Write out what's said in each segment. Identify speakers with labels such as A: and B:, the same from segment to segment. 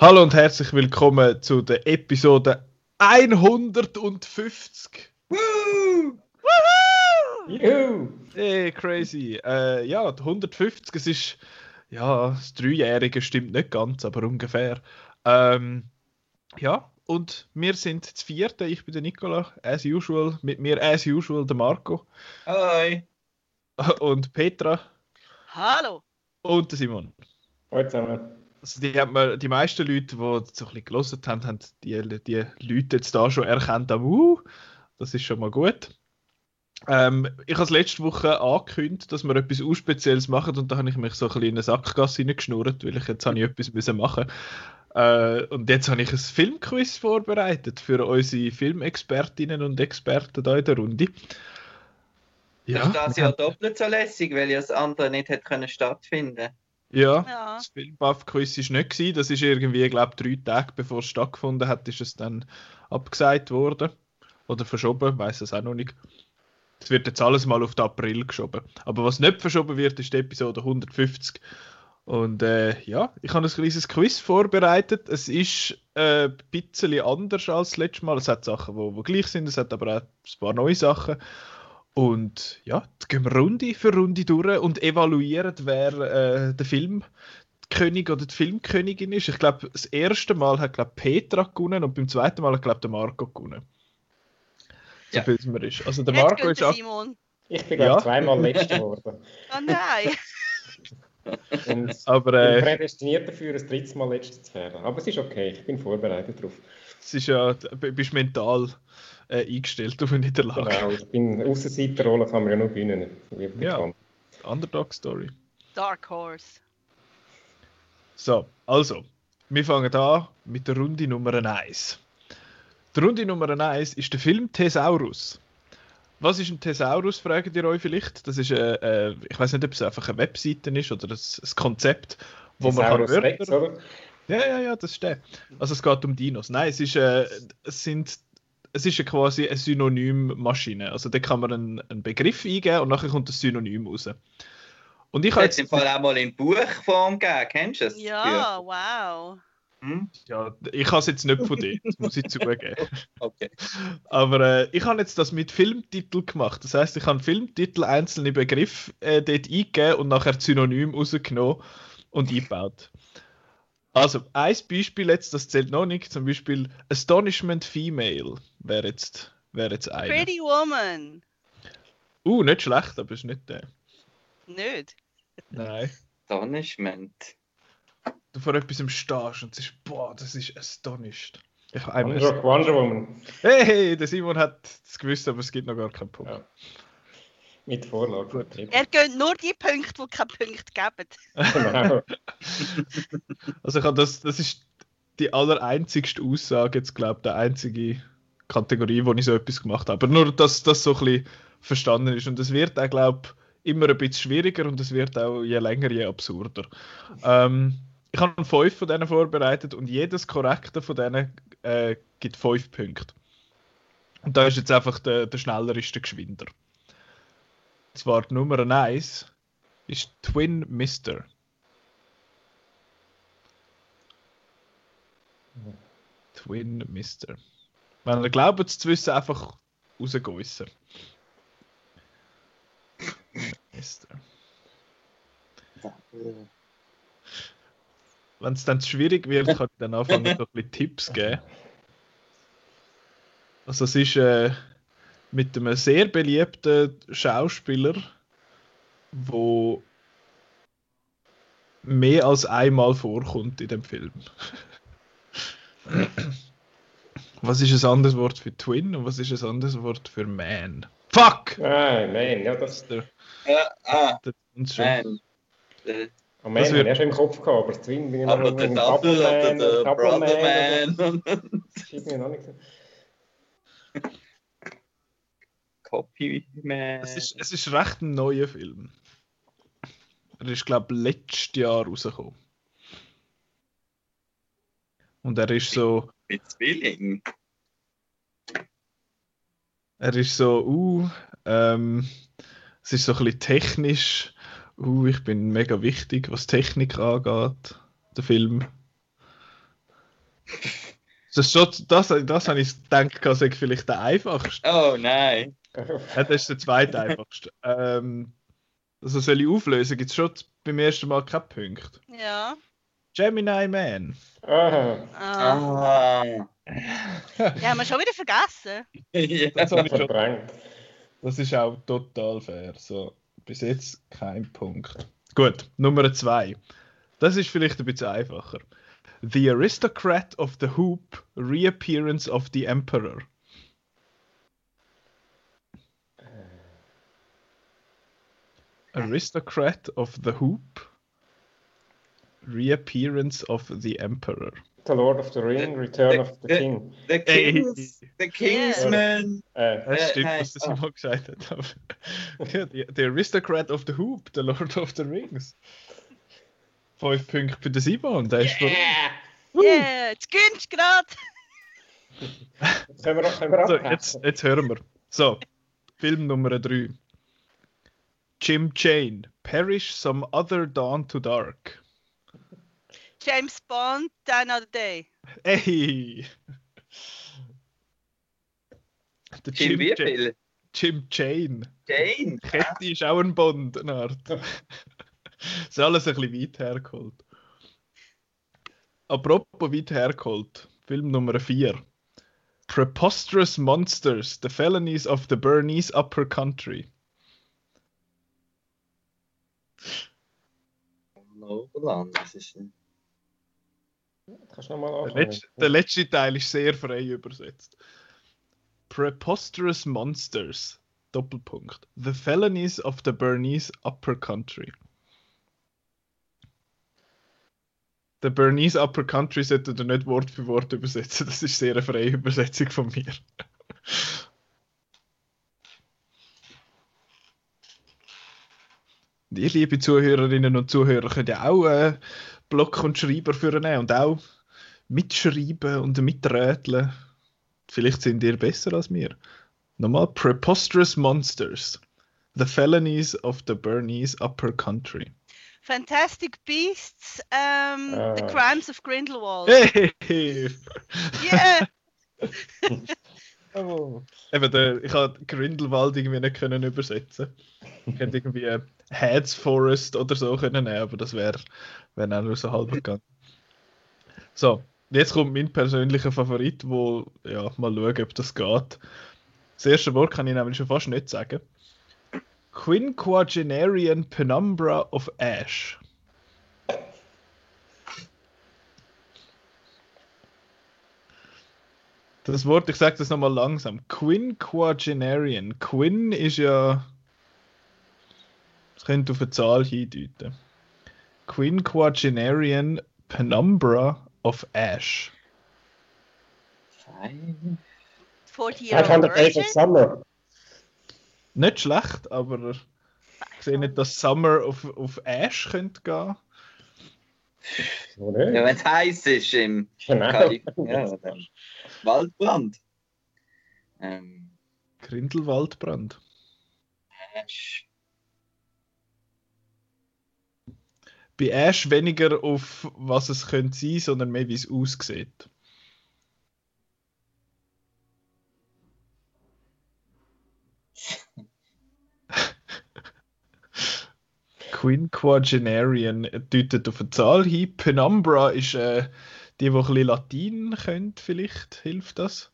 A: Hallo und herzlich willkommen zu der Episode 150.
B: Woo!
C: Juhu!
A: Hey, crazy. Äh, ja, 150, es ist, ja, das Dreijährige stimmt nicht ganz, aber ungefähr. Ähm, ja, und wir sind das vierte. Ich bin der Nicola, as usual. Mit mir, as usual, der Marco.
B: Hi.
A: Und Petra.
D: Hallo.
A: Und der Simon.
C: Hallo zusammen.
A: Also die, haben wir, die meisten Leute, die so ein bisschen gelesen haben, haben die, die Leute jetzt da schon erkannt, aber uh, das ist schon mal gut. Ähm, ich habe letzte Woche angekündigt, dass wir etwas Unspezielles machen und da habe ich mich so ein bisschen in eine Sackgasse reingeschnurrt, weil ich jetzt habe ich etwas müssen machen äh, Und jetzt habe ich ein Filmquiz vorbereitet für unsere Filmexpertinnen und Experten da in der Runde.
B: Ja, ist das ja doppelt so lässig, weil ja das andere nicht hätte können stattfinden
A: ja,
D: Ja.
A: das Filmbuff-Quiz war nicht. Gewesen. Das ist irgendwie, glaube ich, drei Tage bevor es stattgefunden hat, ist es dann abgesagt worden. Oder verschoben, weiß es auch noch nicht. Es wird jetzt alles mal auf den April geschoben. Aber was nicht verschoben wird, ist die Episode 150. Und äh, ja, ich habe ein kleines Quiz vorbereitet. Es ist äh, ein bisschen anders als das letzte Mal. Es hat Sachen, die wo gleich sind, es hat aber auch ein paar neue Sachen. Und ja, gehen wir Runde für Runde durch und evaluieren, wer äh, der Filmkönig oder die Filmkönigin ist. Ich glaube, das erste Mal hat glaub, Petra gewonnen und beim zweiten Mal hat glaube der Marco gewonnen. So
B: Ja.
A: viel es mir ist. Also der Marco ist ak-
D: Simon.
C: Ich bin
A: Ja.
C: glaube zweimal Letzter geworden.
D: Oh nein.
C: Und
A: aber
C: bin
A: äh,
C: prädestiniert dafür, ein drittes Mal Letzter zu werden. Aber es ist okay, ich bin vorbereitet darauf.
A: es ist ja, du bist mental äh, eingestellt auf eine Niederlage.
C: Genau, ich bin Außenseiterrolle, kann man ja nur gewinnen.
A: Ja. Underdog-Story.
D: Dark Horse.
A: So, also, wir fangen an mit der Runde Nummer 1. Die Runde Nummer 1 ist der Film Thesaurus. Was ist ein Thesaurus, fragt ihr euch vielleicht? Das ist, äh, äh, ich weiß nicht, ob es einfach eine Webseite ist oder ein, ein Konzept, wo man kann
C: Thesaurus Rex,
A: Wörter...
C: oder?
A: Ja, ja, ja, das ist der. Also es geht um Dinos. Nein, es ist, äh, es sind, es ist ja quasi eine Synonymmaschine. Also da kann man einen, einen Begriff eingeben und nachher kommt das Synonym raus. Und ich habe
B: es im Fall auch mal in Buchform gegeben, kennst du es?
D: Ja, wow.
B: Hm?
A: ja, ich habe es jetzt nicht von dir, das muss ich zugeben.
B: Okay.
A: Aber äh, ich habe jetzt das mit Filmtitel gemacht. Das heißt, ich habe Filmtitel einzelne Begriffe äh, dort eingegeben und nachher Synonym rausgenommen und eingebaut. Also, ein Beispiel jetzt, das zählt noch nicht, zum Beispiel Astonishment Female wäre jetzt, wäre jetzt einer.
D: Pretty Woman.
A: Uh, nicht schlecht, aber ist nicht der.
D: Nicht.
A: Nein.
B: Astonishment.
A: Du vor etwas stehst und sagst, boah, das ist astonished. Ich habe einmal.
C: Wonder, Wonder Woman.
A: Hey, hey, der Simon hat es gewusst, aber es gibt noch gar keinen Punkt.
C: Ja. Mit Vorlage.
A: Gut.
D: Er gönnt nur die Punkte, die keine Punkte geben.
C: Genau.
A: Also ich habe das, das ist die allereinzigste Aussage, jetzt glaube der einzige Kategorie, wo ich so etwas gemacht habe. Aber nur, dass das so ein bisschen verstanden ist. Und es wird auch, glaube immer ein bisschen schwieriger und es wird auch je länger, je absurder. Ähm, ich habe fünf von denen vorbereitet und jedes korrekte von denen äh, gibt fünf Punkte. Und da ist jetzt einfach der, der schneller ist der geschwinder. Und zwar die Nummer 1 ist Twin Mister. Twin Mister. Wenn ihr glaubt zu wissen, einfach rausgeissen. Mister. Wenn es dann schwierig wird, kann ich dann anfangen, so ein bisschen Tipps geben. Also es ist äh, mit einem sehr beliebten Schauspieler, wo mehr als einmal vorkommt in dem Film. Was ist ein anderes Wort für Twin und was ist ein anderes Wort für Man? Fuck!
C: Nein, man, ja, das,
A: Der,
B: Ja, ah,
A: der,
B: man. Äh,
C: oh man,
A: Das wird-
C: schon im Kopf gehabt, aber das Twin bin ich
B: Aber
C: noch
B: der Double oder der
C: Double Man,
B: Brother Man.
C: Das ist mir noch nicht.
B: Copy Man.
A: Es ist, es ist recht ein neuer Film. Er ist, glaube ich, letztes Jahr rausgekommen. Und er ist so,
B: Mit Zwilling.
A: er ist so, uh, ähm, es ist so ein bisschen technisch, uh, ich bin mega wichtig, was Technik angeht, der Film. Das, ist schon, das, das habe ich gedacht, das sei vielleicht der einfachste.
B: Oh nein.
A: Ja, das ist der zweite einfachste. Ähm, also soll ich auflösen, gibt es schon beim ersten Mal keine Punkte.
D: Ja.
A: Gemini Man.
C: Aha.
D: Ah.
B: Ah.
D: Ja, haben wir schon wieder vergessen.
B: ja.
A: Das, habe ich schon, das ist auch total fair. So, bis jetzt kein Punkt. Gut, Nummer zwei. Das ist vielleicht ein bisschen einfacher. The Aristocrat of the Hoop, Reappearance of the Emperor. Aristocrat of the Hoop, Reappearance of the Emperor.
C: The Lord of the Ring, Return of the
B: the-
C: King.
B: The Kings, the Kingsman.
C: Äh,
A: Das stimmt,
B: nein,
A: was das immer gesagt hat. aber- Ja, die- The Aristocrat of the Hoop, The Lord of the Rings. Fünf Punkte für den Simon, der ist voll.
D: Yeah, jetzt gönnst du gerade.
C: jetzt können wir, können wir
A: So,
C: abhaken.
A: jetzt, jetzt hören wir. So, Film Nummer 3. Jim Jane, Perish Some Other Dawn to Dark.
D: James Bond, Another Day.
A: Ey! Der
B: Jim
A: Jim,
B: wie
A: Ja-
B: viel?
A: Jim Jane.
B: Jane.
A: Kette ist auch ein Bond, eine Art. ist alles ein bisschen weit hergeholt. Apropos weit hergeholt, Film Nummer 4. Preposterous Monsters, The Felonies of the Bernese Upper Country.
B: Noberland, das ist ein...
A: Der letzte, der letzte Teil ist sehr frei übersetzt. Preposterous Monsters, Doppelpunkt. The Felonies of the Bernese Upper Country. The Bernese Upper Country sollte ihr nicht Wort für Wort übersetzen. Das ist sehr eine freie Übersetzung von mir. Und ihr, liebe Zuhörerinnen und Zuhörer, könnt ja auch äh, Block und Schreiber führen und auch mitschreiben und miträteln. Vielleicht sind ihr besser als mir. Nochmal, Preposterous Monsters. The Felonies of the Bernese Upper Country.
D: Fantastic Beasts, ähm, The
C: Ah.
D: Crimes of Grindelwald.
A: Hey!
D: Yeah!
A: Oh. Eben, der, ich habe Grindelwald irgendwie nicht können übersetzen. Ich hätte irgendwie Heads Forest oder so können nehmen, aber das wäre wär auch nur so halb gegangen. So, jetzt kommt mein persönlicher Favorit, wo, ja, mal schauen, ob das geht. Das erste Wort kann ich nämlich schon fast nicht sagen. Quinquagenarian Penumbra of Ash. Das Wort, ich sage das nochmal langsam. Quinquagenarian. Quin ist ja. Das könnte auf eine Zahl hindeuten. Quinquagenarian Penumbra of Ash.
B: Fein.
D: 40 Year Old
C: 500 Days of. Summer.
A: Nicht schlecht, aber ich sehe nicht, dass Summer auf, auf Ash könnte gehen.
C: So nicht?
B: Ja, wenn es heiß ist im
C: Genau.
B: Kali ja, Waldbrand. Ähm,
A: Grindelwaldbrand.
B: Ash.
A: Bei Ash weniger auf was es könnte sein, sondern mehr wie es aussieht. Quinquagenarian deutet auf eine Zahl hin. Penumbra ist äh, die, die ein bisschen Latein können, vielleicht hilft das.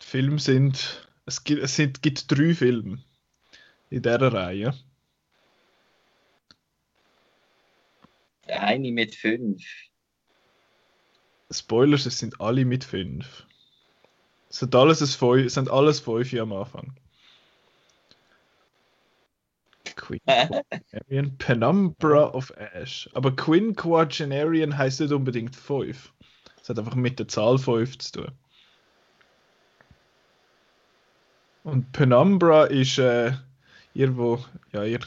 A: Die Filme sind. Es gibt, es sind, gibt drei Filme in dieser Reihe.
B: Eine mit fünf.
A: Spoilers, es sind alle mit fünf. Es sind alles, ein es sind alles fünf am Anfang. Quinquagenarian Penumbra of Ash. Aber Quinquagenarian heißt nicht unbedingt fünf. Es hat einfach mit der Zahl fünf zu tun. Und Penumbra ist äh, ihr, wo, ja, ihr,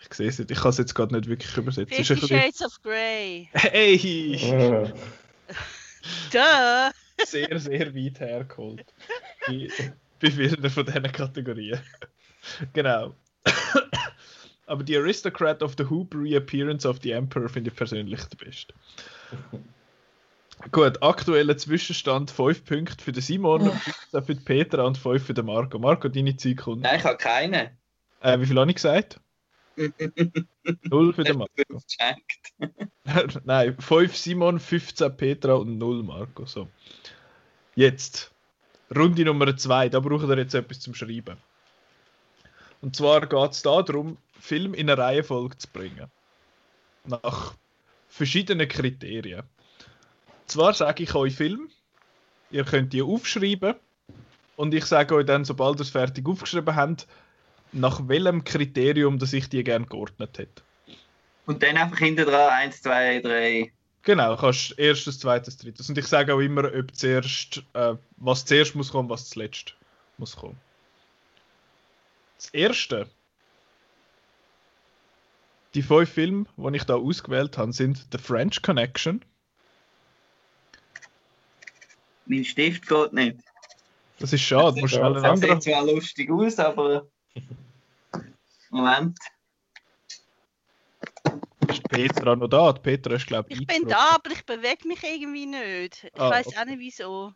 A: Ich sehe es nicht, ich kann es jetzt gerade nicht wirklich übersetzen. Ist
D: Fifty
A: ein bisschen-
D: Shades of Grey.
A: Hey!
D: Duh!
A: Sehr, sehr weit hergeholt. Bei, bei vielen von diesen Kategorien. genau. Aber die Aristocrat of the Hoop Reappearance of the Emperor finde ich persönlich der beste. Gut, aktueller Zwischenstand 5 Punkte für den Simon, 15 für die Petra und 5 für den Marco. Marco, deine Zeit kommt.
B: Nein, ich habe keine.
A: Äh, wie viel habe ich gesagt? 0 für den Marco. Nein, 5 Simon, 15 Petra und 0 Marco. So. Jetzt. Runde Nummer 2. Da braucht ihr jetzt etwas zum Schreiben. Und zwar geht es darum, Film in eine Reihenfolge zu bringen. Nach verschiedenen Kriterien. Zwar sage ich euch Film, ihr könnt die aufschreiben und ich sage euch dann, sobald ihr es fertig aufgeschrieben habt, nach welchem Kriterium, dass ich die gerne geordnet hätte.
B: Und dann einfach hinter dran, eins, zwei, drei.
A: Genau, kannst erstes, zweites, drittes. Und ich sage auch immer, ob zuerst, äh, was zuerst muss kommen, was zuletzt muss kommen. Das erste, die fünf Filme, die ich da ausgewählt habe, sind The French Connection.
B: Mein Stift geht nicht.
A: Das ist schade, musst schnell einen
B: Das sieht zwar lustig aus, aber. Moment.
A: Ist Petra noch da? Die Petra ist, glaube ich,
D: Ich bin da, aber ich bewege mich irgendwie nicht. Ich
A: Ah,
D: weiß
A: okay.
D: auch nicht wieso.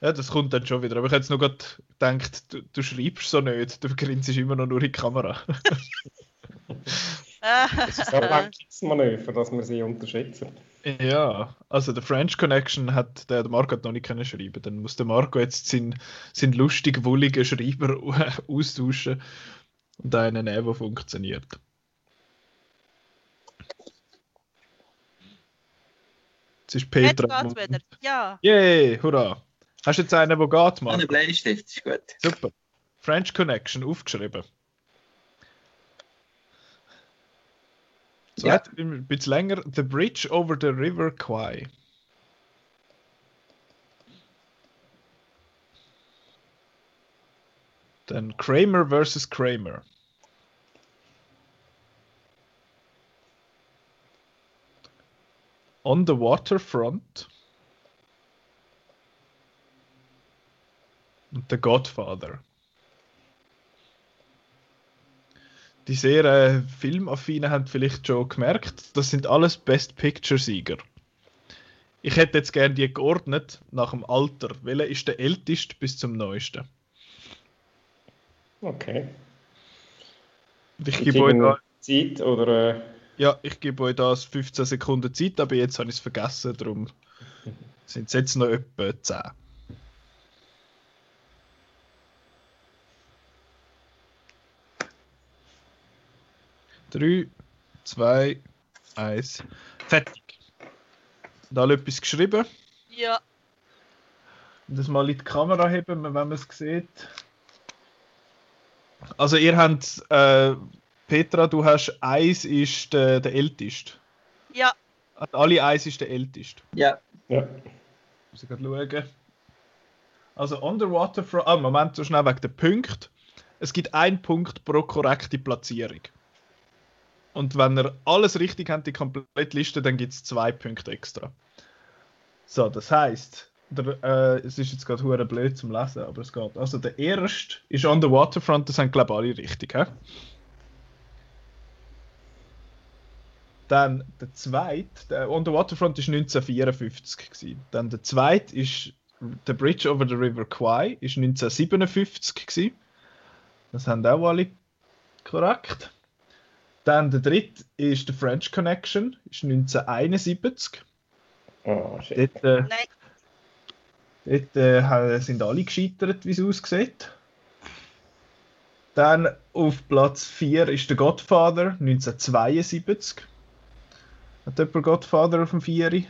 A: Ja, das kommt dann schon wieder. Aber ich hätte jetzt noch gerade gedacht, du, du schreibst so nicht. Du grinst immer noch nur in die Kamera.
C: Das ist ein Ablenkungsmanöver, dass wir sie unterschätzen.
A: Ja, also der French Connection hat der, der Marco hat noch nicht können schreiben. Dann muss der Marco jetzt seinen, seinen lustig wulligen Schreiber austauschen und einen nehmen, der funktioniert. Jetzt ist
D: Jetzt
A: Petra.
D: geht's wieder. Ja.
A: Yay, hurra. Hast du jetzt einen, der geht, Marco?
B: Bleistift, ist gut.
A: Super. French Connection aufgeschrieben.
B: Ja.
A: Zweit, ein bisschen länger. The Bridge over the River Kwai. Dann Kramer versus Kramer. On the Waterfront. Und The Godfather. Die sehr äh, Filmaffinen haben vielleicht schon gemerkt, das sind alles Best Picture-Sieger. Ich hätte jetzt gerne die geordnet nach dem Alter. Welcher ist der älteste bis zum neuesten?
C: Okay.
A: Und ich gebe euch da,
C: Zeit oder. Äh,
A: ja, ich gebe euch da 15 Sekunden Zeit, aber jetzt habe ich es vergessen, darum sind es jetzt noch etwa 10. Drei, zwei, eins, fertig. Und alle etwas geschrieben.
D: Ja.
A: Und das mal in die Kamera heben, wenn man es sieht. Also ihr habt, äh, Petra, du hast eins ist der, der älteste.
D: Ja.
A: Also alle eins ist der älteste.
B: Ja.
C: ja.
A: Muss ich gerade schauen. Also Underwater Front. Ah, Moment, so schnell wegen der Punkte. Es gibt einen Punkt pro korrekte Platzierung. Und wenn ihr alles richtig habt, die komplette Liste, dann gibt es zwei Punkte extra. So, das heisst, der, äh, es ist jetzt gerade hure blöd zum Lesen, aber es geht. Also der erste ist On the Waterfront, das sind glaube ich alle richtig, hä? Dann der zweite, der On the Waterfront ist 1954 gewesen. Dann der zweite ist The Bridge over the River Kwai ist 1957 gewesen. Das haben auch alle korrekt. Dann der dritte ist The French Connection, ist 1971.
C: Oh, shit.
A: Dort, äh,
D: Nein.
A: dort äh, sind alle gescheitert, wie es aussieht. Dann auf Platz 4 ist der Godfather 1972. Hat jemand Godfather auf dem 4?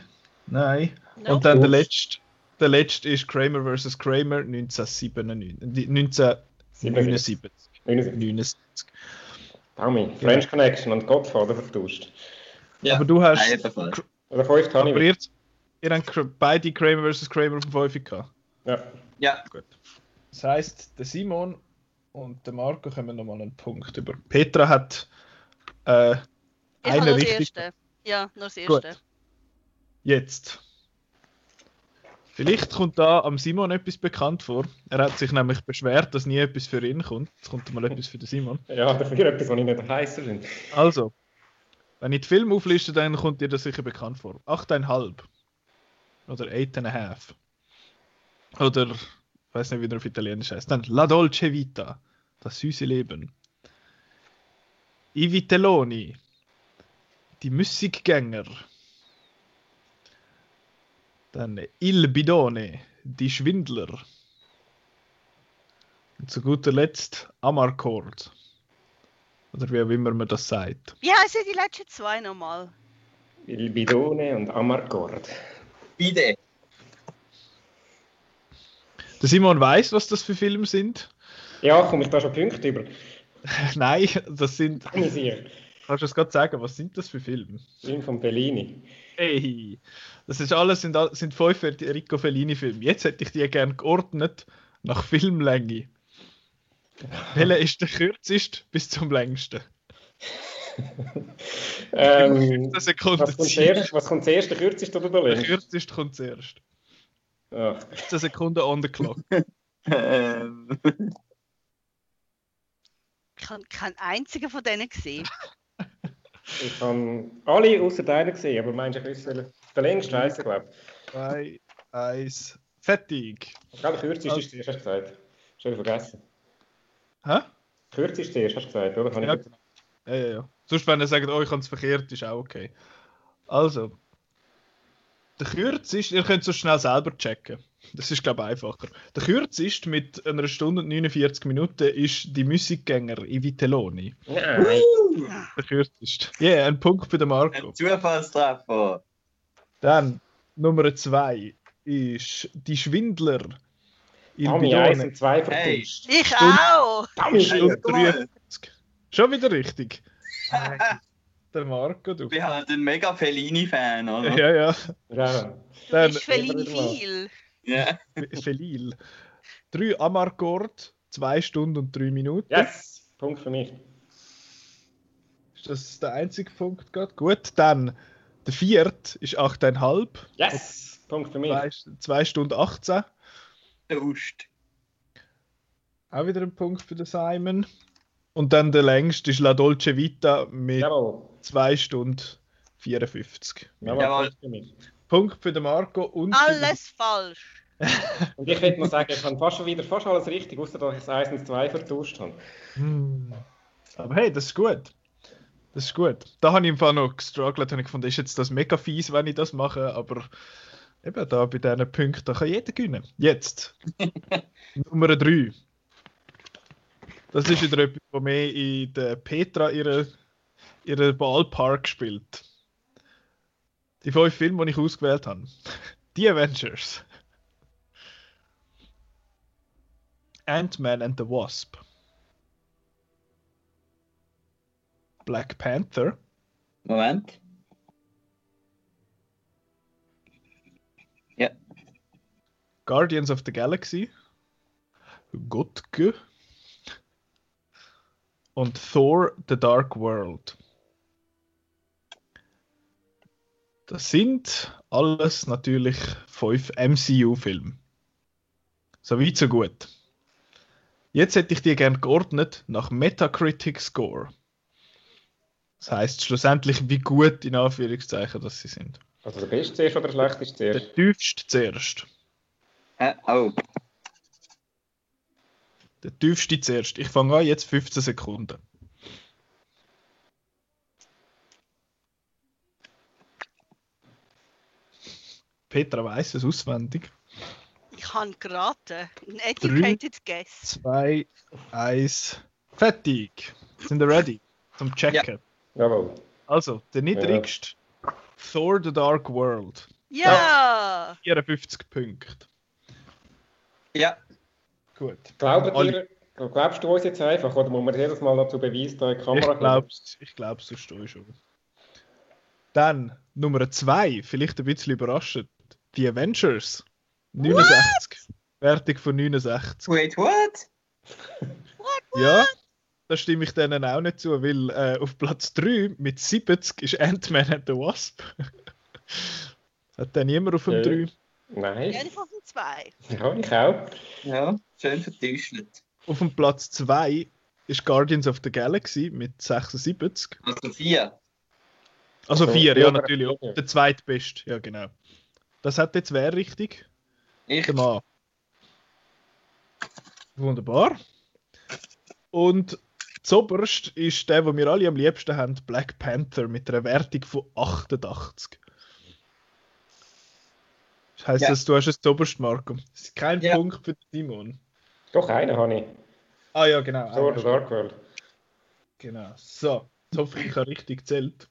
A: Nein.
D: No.
A: Und dann der letzte, der letzte ist Kramer vs. Kramer 1997. die- 1979.
C: 79.
A: 79.
C: Taumi, French Connection und Godfather vertauscht.
B: ja.
A: Aber du hast.
B: Ebenfalls.
C: Oder fünf habe
A: Aber
C: ich.
A: ihr, ihr habt beide Kramer vs. Kramer auf dem 5 gehabt.
C: Ja.
B: Ja.
A: Gut. Das heisst, der Simon und der Marco kommen nochmal einen Punkt über. Petra hat Äh,
D: Ich habe
A: eine
D: nur das
A: richtig.
D: erste. Ja, nur das
A: Gut.
D: erste.
A: Jetzt. Vielleicht kommt da am Simon etwas bekannt vor. Er hat sich nämlich beschwert, dass nie etwas für ihn kommt. Jetzt kommt mal etwas für den Simon.
C: Ja, dafür etwas, was ich nicht heißer finde.
A: Also, wenn ich die Filme aufliste, dann kommt dir das sicher bekannt vor. 8,5. Oder 8,5. Oder, ich weiß nicht, wie der auf Italienisch heißt. Dann La Dolce Vita. Das süße Leben. I Vitelloni. Die Musikgänger. Dann Il Bidone. Die Schwindler. Und zu guter Letzt Amarcord. Oder wie auch immer man das sagt.
D: Wie heißen die letzten zwei nochmal?
C: Il Bidone und Amarcord.
B: Bide.
A: Der Simon weiß, was das für Filme sind.
C: Ja, komme ich da schon Punkte über?
A: Nein, das sind. Kannst du es gerade sagen, was sind das für Filme?
C: Film von Bellini.
A: Hey, das ist alles sind, all- sind fünf Rico Fellini-Filme. Jetzt hätte ich die gerne geordnet nach Filmlänge. Welcher ist der kürzeste bis zum längsten?
C: Ähm,
A: 15 Sekunden
C: was, kommt zuerst, was kommt zuerst, der kürzeste oder der
A: Der
C: längste?
A: kürzeste kommt zuerst.
C: Ja.
A: 15 Sekunden on the clock.
B: Ähm,
D: Ich habe keinen einzigen von denen gesehen.
C: Ich habe alle außer deiner gesehen, aber meinst du, ich welcher- der längste heisst glaube
A: 2, 1, fertig.
C: ich. Der kürzeste ist zuerst, hast du gesagt. Schon vergessen.
A: Hä?
C: Der kürzeste zuerst, hast du gesagt, oder? Kann
A: Ja.
C: ich
A: Ja, ja, ja. Sonst, wenn er sagt, oh, ich habe es verkehrt, ist auch okay. Also, der kürzeste, ihr könnt es so schnell selber checken. Das ist, glaube ich, einfacher. Der kürzeste mit einer Stunde und 49 Minuten ist die Musikgänger in Vitelloni.
C: Nein.
A: Der kürzeste. Ja, yeah, ein Punkt für den Marco.
B: ein Zufallstreffer.
A: Dann Nummer 2 ist die Schwindler. Il
C: Ami 1
A: Bidone.
C: und 2
B: Hey.
D: Ich auch!
A: Stunde
B: mal.
A: 53. Schon wieder richtig. Der Marco, du.
B: Ich bin halt ein mega Fellini-Fan, oder?
A: Ja, ja.
C: Ja.
D: Du
A: Dann
D: bist Fellini viel.
B: Ja.
A: Felil. Drei Amarcord, zwei Stunden und drei Minuten.
C: Yes! Punkt für mich.
A: Ist das der einzige Punkt gerade? Gut, dann der vierte ist 8,5.
C: Yes! Punkt für mich.
A: Zwei, zwei Stunden 18.
B: Dust.
A: Auch wieder ein Punkt für den Simon. Und dann der längste ist La Dolce Vita mit
C: Jawohl.
A: 2 Stunden 54.
C: Jawohl,
B: Jawohl.
C: Punkt für
A: den Marco und
D: Alles falsch.
C: Und ich hätte noch sagen, ich habe fast schon wieder fast alles richtig, außer dass ich das 1 und 2 vertauscht habe.
A: Hm. Aber hey, das ist gut. Das ist gut. Da habe ich im Fall noch gestruggelt und ich gefunden, ist jetzt das mega fies, wenn ich das mache, aber eben da bei diesen Punkten da kann jeder gewinnen. Jetzt. Nummer 3. Das ist wieder etwas, was mehr in der Petra ihre, ihre Ballpark spielt. Die fünf Filme, die ich ausgewählt habe. Die Avengers. Ant-Man and the Wasp. Black Panther,
B: Moment. Ja.
A: Guardians of the Galaxy, Gotke und Thor The Dark World. Das sind alles natürlich fünf MCU-Filme. So weit, so gut. Jetzt hätte ich die gern geordnet nach Metacritic Score. Das heißt schlussendlich, wie gut in Anführungszeichen das sie sind.
C: Also der beste zuerst oder der schlechteste zuerst?
A: Der tiefste zuerst.
B: Äh, oh.
A: Der tiefste zuerst. Ich fange an, jetzt 15 Sekunden. Petra weiß es auswendig.
D: Ich habe geraten. Ein educated guess.
A: 2, 1, fertig. Sind wir ready zum Checken?
C: Jawohl.
A: Also, der niedrigste Thor The Dark World.
D: Ja!
A: 54 Punkte.
B: Ja.
A: Gut.
C: Glaubt ihr, glaubst du uns jetzt einfach, oder muss man jedes Mal noch zu Beweis da in die Kamera
A: Ich glaub's, ich glaub's, so stehe ich schon. Dann Nummer 2, vielleicht ein bisschen überraschend. Die Avengers. 69. Wertung von 69.
B: Wait, what?
A: Ja, da stimme ich denen auch nicht zu, weil äh, auf Platz 3 mit 70 ist Ant-Man and the Wasp. Hat der niemand auf dem
C: Ja.
A: 3?
D: Ja,
C: Nein.
D: ich auf dem 2.
C: Ja, ich auch.
B: Ja, schön vertäuscht.
A: Auf dem Platz 2 ist Guardians of the Galaxy mit 76.
B: Also vier.
A: Also
C: Also,
A: 4, ja,
C: ja,
A: natürlich.
C: ja.
A: Der zweitbeste, ja, genau. Das hat jetzt wer richtig?
B: Ich.
A: Der Mann. Wunderbar. Und zoberst ist der, den wir alle am liebsten haben, Black Panther mit einer Wertung von 88. Das heisst,
B: Ja.
A: dass du hast es zoberst, Marco. Das ist kein
B: Ja.
A: Punkt für Simon.
C: Doch, einen habe ich.
A: Ah ja, genau.
C: So,
A: einer
C: der Dark World.
A: Genau. So, jetzt hoffe ich, ich habe richtig gezählt.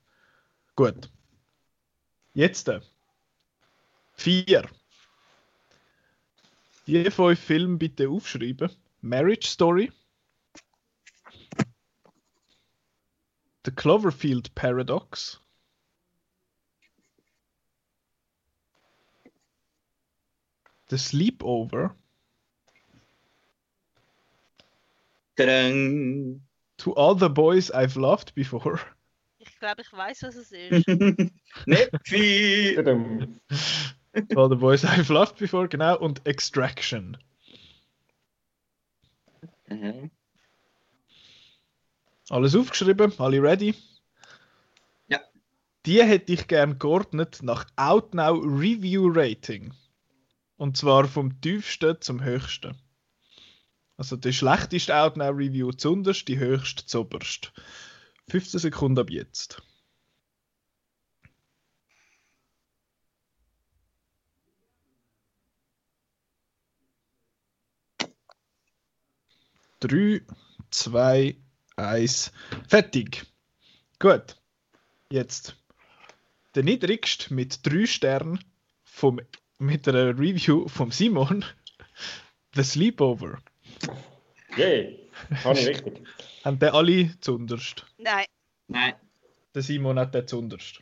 A: Gut. Jetzt äh, vier. Die fünf Filme bitte aufschreiben. Marriage Story. The Cloverfield Paradox. The Sleepover.
B: Tadang.
A: To All the Boys I've Loved Before.
D: Ich glaube, ich weiß, was es ist.
B: Nepfi.
A: All the Boys I've Loved Before, genau. Und Extraction.
B: Mhm.
A: Alles aufgeschrieben, alle ready?
B: Ja.
A: Die hätte ich gern geordnet nach Outnow Review Rating. Und zwar vom tiefsten zum höchsten. Also die schlechteste Outnow Review zuunterst, die höchste zuoberst. 15 Sekunden ab jetzt. Drei, zwei, eins, fertig. Gut. Jetzt. Der niedrigste mit drei Sternen vom, mit einer Review vom Simon. The Sleepover.
C: Yay. Habe ich richtig.
A: Haben den alle zunderst.
D: Nein.
B: Nein.
A: Der Simon hat den zunderst.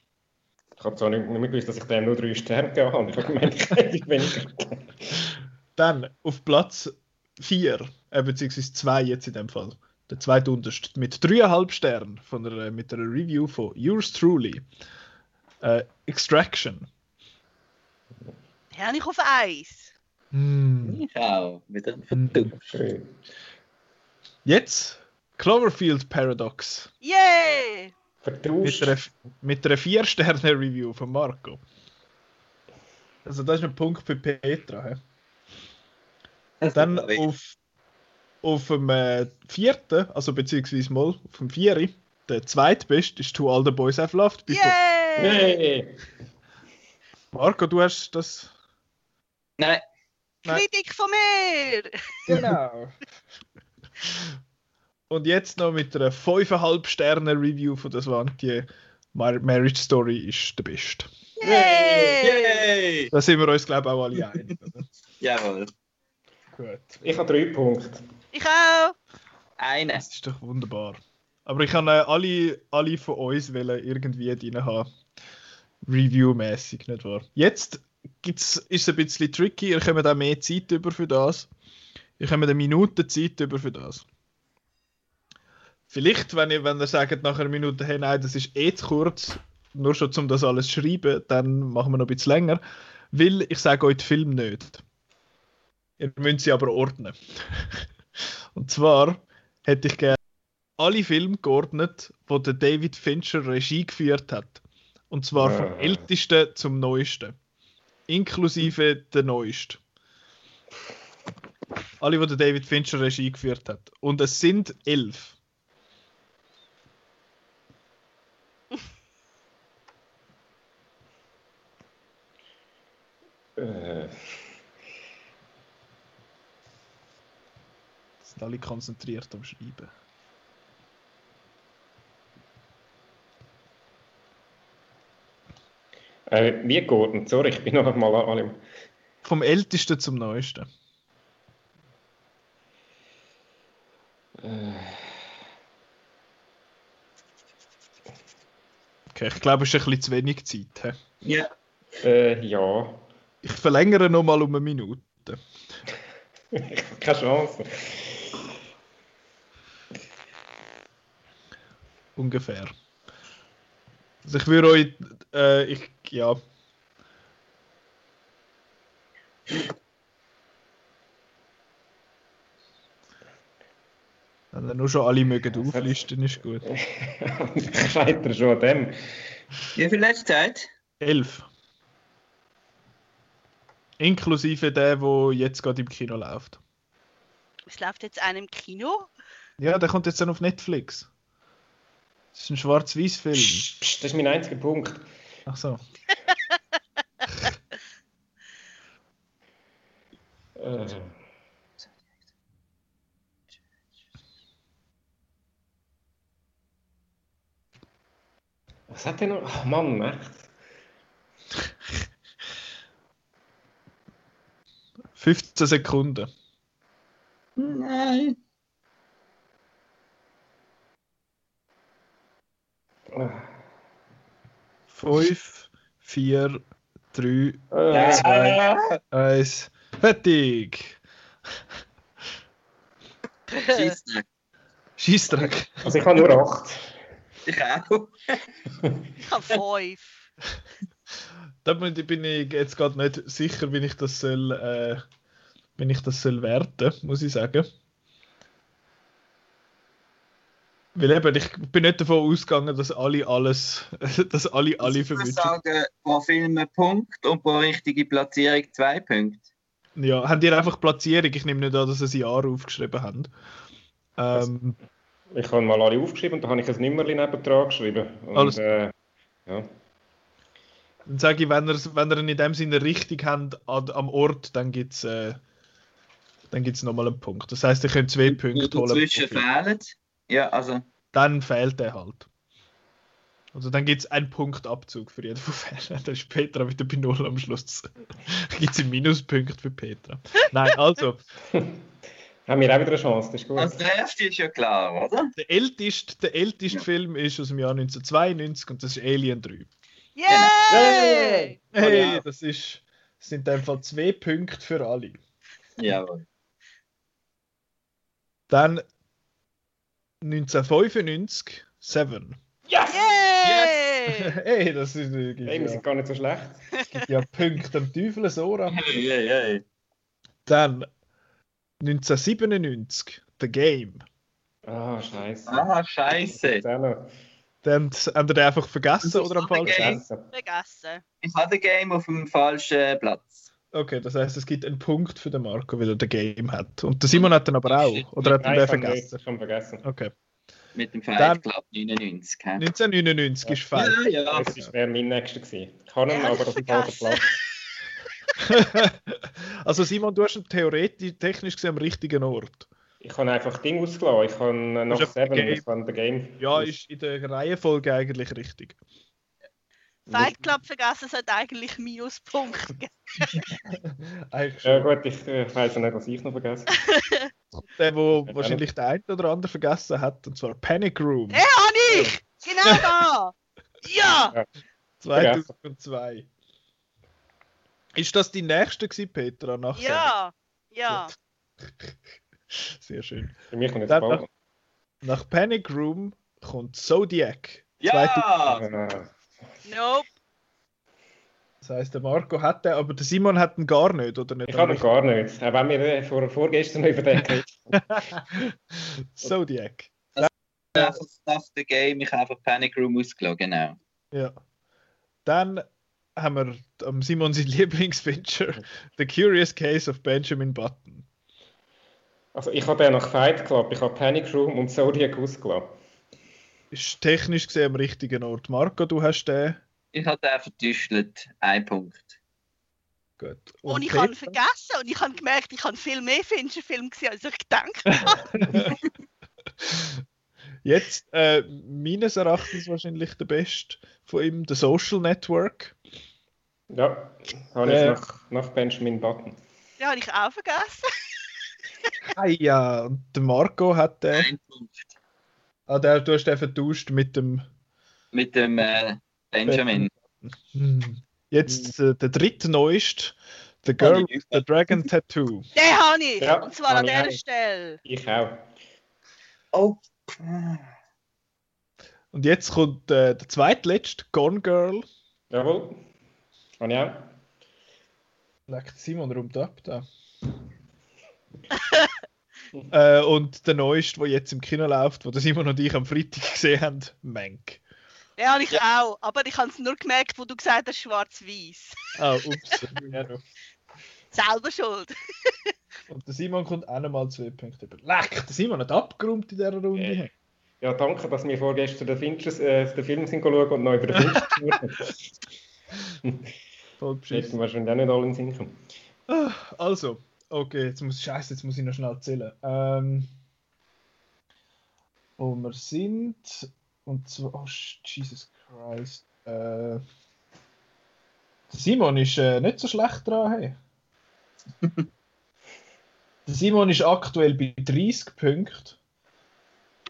C: Ich habe zwar nicht, nicht mehr gewusst, dass ich dem nur drei Sterne gegeben habe. Ich habe gemeint, ich weniger.
A: Dann auf Platz 4, äh, beziehungsweise 2 jetzt in dem Fall. Der zweite unterste mit 3,5 Sternen von der, mit einer Review von Yours Truly. Äh, Extraction.
D: Ja, ich auf 1.
A: Hm.
B: Ich auch. Wieder vertäuscht.
C: Schön.
A: Jetzt Cloverfield Paradox.
D: Yay!
A: Mit
C: Vertauscht.
A: einer, mit einer 4-Sterne-Review von Marco. Also das ist ein Punkt für Petra. He? Dann auf, auf dem äh, vierten, also beziehungsweise mal auf dem vieri, der zweitbeste ist To All the Boys I've Loved.
D: Yay!
C: Yay.
A: Marco, du hast das.
B: Nein.
A: Nein.
D: Kritik von mir!
A: Genau. Und jetzt noch mit einer 5,5 Sterne Review von das Wantier. Mar Marriage Story ist der beste.
D: Yay!
B: Yay!
A: Da sind wir uns, glaube ich, auch alle einig. Oder?
B: Jawohl.
A: Gut.
C: Ich habe drei Punkte.
D: Ich auch!
B: Eine.
A: Das ist doch wunderbar. Aber ich kann äh, alle, alle von uns wollen irgendwie drin haben. Review-mäßig, nicht wahr? Jetzt gibt's, ist es ein bisschen tricky. Ihr kommt auch mehr Zeit über für das. Ihr kommt eine Minute Zeit über für das. Vielleicht, wenn ihr, wenn ihr sagt nach einer Minute, hey, nein, das ist eh zu kurz, nur schon um das alles zu schreiben, dann machen wir noch ein bisschen länger. Weil ich sage euch die Film nicht. Ihr müsst sie aber ordnen. Und zwar hätte ich gerne alle Filme geordnet, wo der David Fincher Regie geführt hat. Und zwar vom
C: Ah.
A: ältesten zum neuesten. Inklusive der neuesten. Alle, wo der David Fincher Regie geführt hat. Und es sind elf.
C: Äh,
A: Sind alle konzentriert am Schreiben.
C: äh, wie geordnet? Sorry, ich bin noch mal an allem.
A: Vom ältesten zum neuesten.
C: Äh,
A: Okay, ich glaube, es ist ein bisschen zu wenig Zeit. hä?
B: Ja.
C: äh, ja.
A: Ich verlängere noch mal um eine Minute.
C: Ich habe keine Chance.
A: Ungefähr. Also ich würde euch, äh, ich, ja. Wenn ihr nur schon alle mögen auflisten, ist gut.
C: ich scheitere schon an dem.
B: Wie viel letzte Zeit?
A: Elf. Inklusive der, der jetzt gerade im Kino läuft.
D: Es läuft jetzt einer im Kino.
A: Ja, der kommt jetzt dann auf Netflix. Das ist ein Schwarz-Weiß-Film.
C: Das ist mein einziger Punkt.
A: Ach so.
C: Äh. Was hat der noch? Ach Mann, echt?
A: 15 Sekunden.
B: Nein.
A: 5, 4, 3,
C: Äh,
A: Zwei. 1. Fertig!
B: Scheissdreck.
A: Scheissdreck.
C: Also ich habe nur 8.
B: Ich auch.
D: Ich habe fünf.
A: Da bin bin ich jetzt gerade nicht sicher, wie ich das soll, äh, wie ich das soll werten, muss ich sagen. Weil eben, ich bin nicht davon ausgegangen, dass alle alles, dass alle alle
B: ich würde
A: verwünschen.
B: sagen, pro Film ein Punkt und pro richtige Platzierung zwei Punkte.
A: Ja, haben die einfach Platzierung? Ich nehme nicht an, dass sie ein Jahr aufgeschrieben haben. Ähm,
C: Ich habe mal alle aufgeschrieben und da habe ich ein Nimmerli nebendran geschrieben. Und,
A: Alles-
C: Äh, ja.
A: dann sage ich, wenn ihr, wenn ihr in dem Sinne richtig habt an, am Ort, dann gibt es äh, dann gibt's nochmal einen Punkt. Das heißt, ihr könnt zwei Punkte holen.
B: Dazwischen fehlen. Ja, also.
A: Dann fehlt er halt. Also dann gibt es einen Punkt Abzug für jeden von Fällen. Dann ist Petra wieder bei Null am Schluss. gibt es einen Minuspunkt für Petra. Nein, also,
C: Haben wir auch wieder eine Chance, das ist gut.
B: Also der erste ist ja klar, oder?
A: der älteste, der älteste Film ist aus dem Jahr 1992 und das ist Alien 3.
D: Yay!
A: Hey,
C: ja.
A: das ist, das sind einfach zwei Punkte für alle.
B: Jawohl.
A: Dann 1995, Seven.
D: Yay!
A: hey, das ist äh,
C: Hey, wir
A: ja,
C: sind gar nicht so schlecht.
A: gibt ja Punkte am Teufel, Sora.
B: Hey, hey, hey.
A: Dann 1997, The Game.
C: Ah, scheiße.
B: Ah, scheiße.
A: Dann haben wir den einfach vergessen oder am falschen?
D: Vergessen.
B: Ich habe den Game auf dem falschen Platz.
A: Okay, das heißt, es gibt einen Punkt für den Marco, weil er den Game hat. Und der Simon hat den aber auch. Oder hat er den
C: ich habe nicht,
A: vergessen?
C: ich habe vergessen.
A: Okay.
B: Mit dem Fight Club 99. hä?
A: 1999 ist falsch.
B: Ja, ja.
C: Das wäre mein nächster gewesen. Ich kann ihn,
D: Ja,
C: aber
D: das
C: auf dem falschen
D: vergessen.
C: Platz.
A: also Simon, du hast ihn theoretisch, technisch gesehen am richtigen Ort.
C: Ich habe einfach Ding ausgelassen. Ich habe noch
A: Ist auf
C: Seven,
A: Game.
C: ich habe den Game.
A: Ja, ist in der Reihenfolge eigentlich richtig.
D: Fight Club vergessen, es hat eigentlich Minuspunkt gegeben.
A: Eigentlich
C: Ja gut, ich äh, weiß ja nicht, was ich noch vergessen
A: Der, wo wahrscheinlich der eine oder andere vergessen hat, und zwar Panic Room.
D: Den habe ich! Genau da! Ja!
A: 2002. Ist das die nächste gewesen, Petra? Nach
D: Ja! Ja!
A: Sehr schön.
C: Für mich kommt jetzt
A: Dann
C: bald.
A: Nach Panic Room kommt Zodiac.
B: Ja!
C: Äh,
D: Nope!
A: Das heißt, der Marco hat den, aber der Simon hat ihn gar nicht, oder nicht?
C: ich habe ihn gar nicht. Auch wenn wir vor, vorgestern über den geredet haben.
A: Zodiac.
B: Einfach nach dem Game, ich habe Panic Room ausgelassen, genau.
A: Ja. Dann haben wir am Simon sein Lieblingsfeature, The Curious Case of Benjamin Button.
C: Also ich habe den nach Fight Club, ich habe Panic Room und Zodiac ausgelassen.
A: Ist technisch gesehen am richtigen Ort. Marco, du hast den.
B: Ich habe den vertüstelt. Ein Punkt.
A: Gut.
D: Und, ich
A: Petra?
D: habe vergessen und ich habe gemerkt, ich habe viel mehr Fincher-Film gesehen, als ich gedacht habe.
A: Jetzt, äh, meines Erachtens wahrscheinlich der beste von ihm, The Social Network.
C: Ja, habe
A: Äh.
C: ich nach, nach Benjamin Button.
D: Den habe ich auch vergessen.
A: Ah ja, und der Marco hat den.
B: Ein Punkt.
A: Ah, der, du hast den vertauscht mit dem.
B: Mit dem äh, Benjamin.
A: Jetzt äh, der dritte neueste, The Girl with the Dragon Tattoo.
D: Den habe ich!
C: Ja,
D: und zwar
C: habe
D: an dieser
C: auch.
D: Stelle.
C: Ich auch.
B: Oh.
A: Und jetzt kommt äh, der zweitletzte, Gone Girl.
C: Jawohl. Und ja.
A: Leckt Simon rum ab da. äh, und der neueste, der jetzt im Kino läuft, wo der Simon und ich am Freitag gesehen haben, Mank.
D: Ja, ich auch. Aber ich habe es nur gemerkt, wo du gesagt hast, schwarz-weiß.
A: Ah, ups. ja.
D: Selber schuld.
A: Und der Simon kommt auch nochmal zwei Punkte über. Leck, der Simon hat abgeräumt in dieser Runde.
C: Ja. Ja, danke, dass wir vorgestern den, Finchers, äh, den Film sind schauen und noch über den Fincher gesprochen
A: Voll
C: Hätten wahrscheinlich auch nicht alle in den Sinn kommen.
A: Ah, Also, okay, jetzt muss Scheiße, jetzt muss ich noch schnell erzählen. Ähm, wo wir sind, und zwar, oh Jesus Christ. Äh, Simon ist äh, nicht so schlecht dran. Hey. Simon ist aktuell bei 30 Punkten.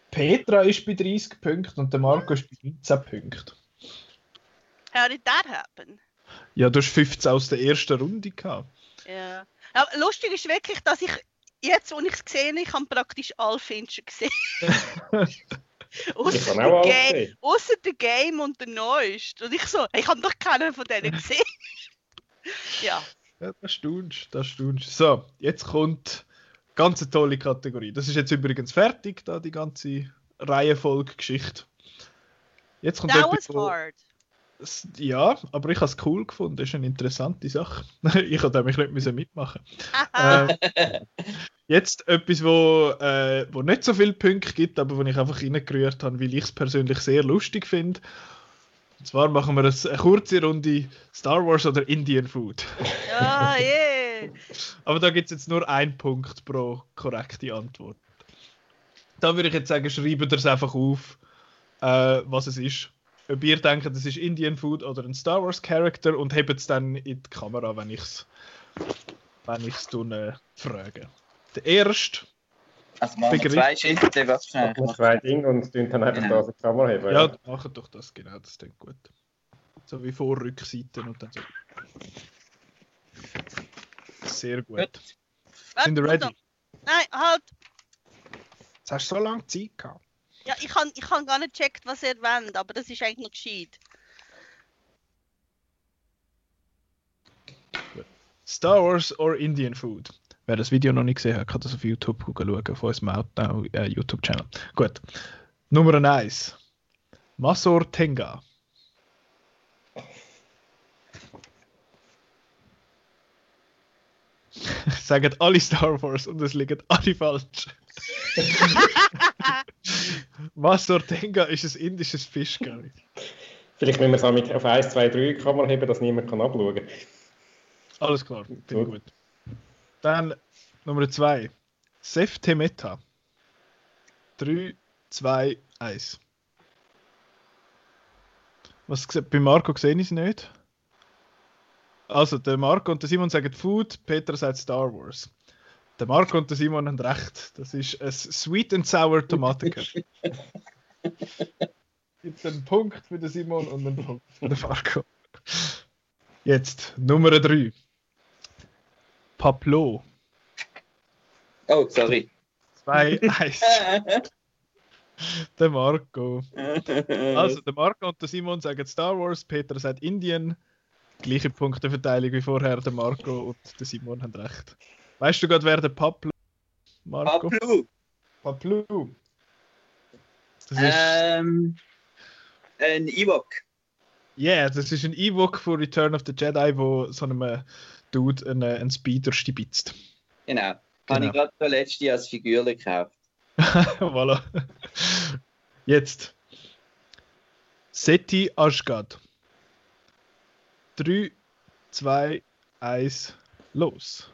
A: Petra ist bei 30 Punkten und der Marco ist bei 19 Punkten.
D: How did that happen?
A: Ja, du hast 15 aus der ersten Runde gehabt.
D: Ja. Aber lustig ist wirklich, dass ich jetzt, wo ich es gesehen habe, ich habe praktisch alle Fincher gesehen.
C: Auch
D: der,
C: alles
D: Ga
C: gesehen.
D: ausser der Game und der Neueste. Und ich so, ich habe doch keinen von denen gesehen. ja.
A: Ja, das staunst, das staunst. So, jetzt kommt ganz eine tolle Kategorie. Das ist jetzt übrigens fertig, da die ganze Reihenfolge-Geschichte. Jetzt kommt
D: That
A: etwas,
D: was hard.
A: Ja, aber ich habe es cool gefunden. Das ist eine interessante Sache. ich habe nämlich nicht mitmachen.
D: Haha.
A: äh, jetzt etwas, wo, äh, wo nicht so viele Punkte gibt, aber wo ich einfach reingerührt habe, weil ich es persönlich sehr lustig finde. Und zwar machen wir eine, kurze Runde Star Wars oder Indian Food.
D: Ja, yeah.
A: Aber da gibt es jetzt nur einen Punkt pro korrekte Antwort. Da würde ich jetzt sagen, schreibt ihr es einfach auf, äh, was es ist. Ob ihr denkt, es ist Indian Food oder ein Star Wars Character und hebt es dann in die Kamera, wenn ich es wenn ich's tun, äh, frage. Der erste,
B: Also machen wir
A: Begriff.
B: zwei Schritte, was schnell.
C: Und zwei Dinge und tun dann einfach
B: Genau.
C: da so zusammenheben.
A: ja, macht doch das, genau, das klingt gut. So wie Vor-, Rückseiten und dann so. Sehr gut.
B: Gut.
A: Sind ihr ready?
D: Nein, halt.
A: Jetzt hast du so lange Zeit gehabt.
D: Ja, ich habe ich han gar nicht gecheckt, was ihr wollt, aber das ist eigentlich noch gescheit.
A: Star Wars or Indian Food? Wer das Video noch nicht gesehen hat, kann das auf YouTube schauen, auf unserem äh, YouTube-Channel. Gut. Nummer 1. Masor Tenga. Sagen alle Star Wars und es liegen alle falsch. Masor Tenga ist ein indisches Fischgericht.
C: Vielleicht müssen wir es auch mit auf 1, 2, 3 Kamera heben, dass niemand kann abschauen kann.
A: Alles klar, ich
C: Gut.
A: gut. Dann Nummer 2. Seftemeta. 3, 2, 1. Was bei Marco sehe ich es nicht. Also, der Marco und der Simon sagen Food, Peter sagt Star Wars. Der Marco und der Simon haben recht. Das ist ein Sweet and Sour Tomatencurry. Gibt einen Punkt für den Simon und einen Punkt für den Marco. Jetzt Nummer 3. Pablo.
B: Oh, sorry.
A: 2, 1. Der Marco. Also, der Marco und der Simon sagen Star Wars, Peter sagt Indien. Gleiche Punkteverteilung wie vorher, der Marco und der Simon haben recht. Weißt du gerade, wer der Pablo Marco?
B: Pablo.
A: Pablo. Das ist,
B: Ähm, ein Ewok.
A: yeah, das ist ein Ewok von Return of the Jedi, wo so einem Dude einen, einen Speeder stibitzt.
B: Genau. Habe
A: Genau.
B: ich gerade der letzte als Figur gekauft.
A: voilà. Jetzt. Seti Ashgad. 3, 2, 1, los.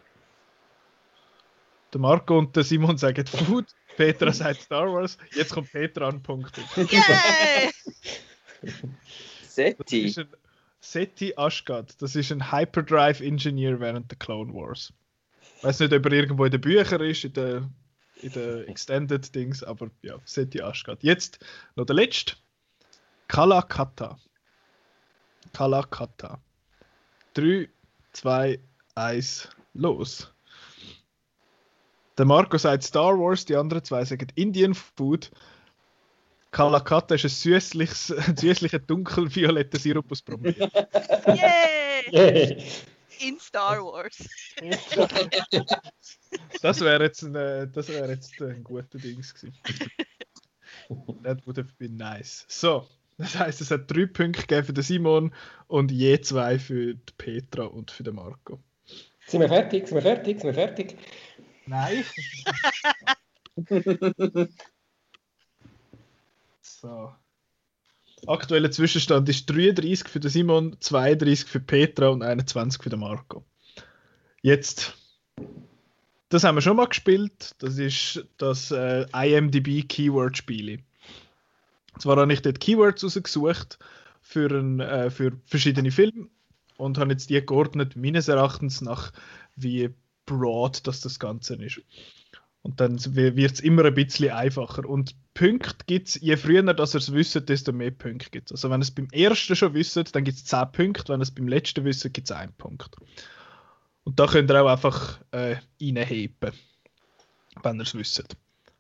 A: Der Marco und der Simon sagen Food, Petra sagt Star Wars. Jetzt kommt Petra an Punkte.
B: Seti.
A: ein Seti Ashgad. Das ist ein Hyperdrive Engineer während der Clone Wars. Ich weiß nicht, ob er irgendwo in den Büchern ist, in den, in den Extended Dings, aber ja, Seti Ashgad. Jetzt noch der letzte. Kalakata. Kalakata. 3, 2, 1, los. Der Marco sagt Star Wars, die anderen zwei sagen Indian Food. Kalakata ist ein süßliches, süßlicher dunkelvioletter Sirup aus Brombeeren.
D: Yay!
C: Yay.
D: In Star Wars.
A: Das wäre jetzt, ein, äh, das wär jetzt ein guter Dings gewesen. That would have been nice. So, das heißt, es hat drei Punkte gegeben für den Simon und je zwei für die Petra und für den Marco.
C: Sind wir fertig? Sind wir fertig? Sind wir fertig?
A: Nein. so. Aktueller Zwischenstand ist 33 für den Simon, 32 für Petra und 21 für den Marco. Jetzt, das haben wir schon mal gespielt. Das ist das äh, IMDb Keyword Spiel. Zwar habe ich dort Keywords rausgesucht für, ein, äh, für verschiedene Filme und habe jetzt die geordnet, meines Erachtens nach, wie broad das das Ganze ist. Und dann wird es immer ein bisschen einfacher. Und Punkte gibt es, je früher dass ihr es wisst, desto mehr Punkte gibt es. Also wenn ihr es beim ersten schon wisst, dann gibt es 10 Punkte. Wenn ihr es beim letzten wisst, gibt es 1 Punkt. Und da könnt ihr auch einfach äh, reinheben, wenn ihr es wisst.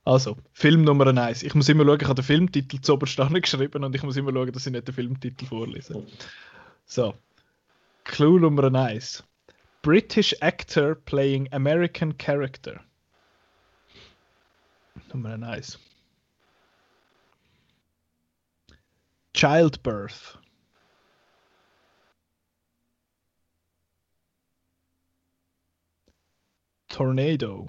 A: Also, Film Nummer 1. Ich muss immer schauen, ich habe den Filmtitel zu oberst geschrieben und ich muss immer schauen, dass ich nicht den Filmtitel vorlese. So. Clue Nummer 1. British actor playing American character. Nummer 1. Childbirth. Tornado.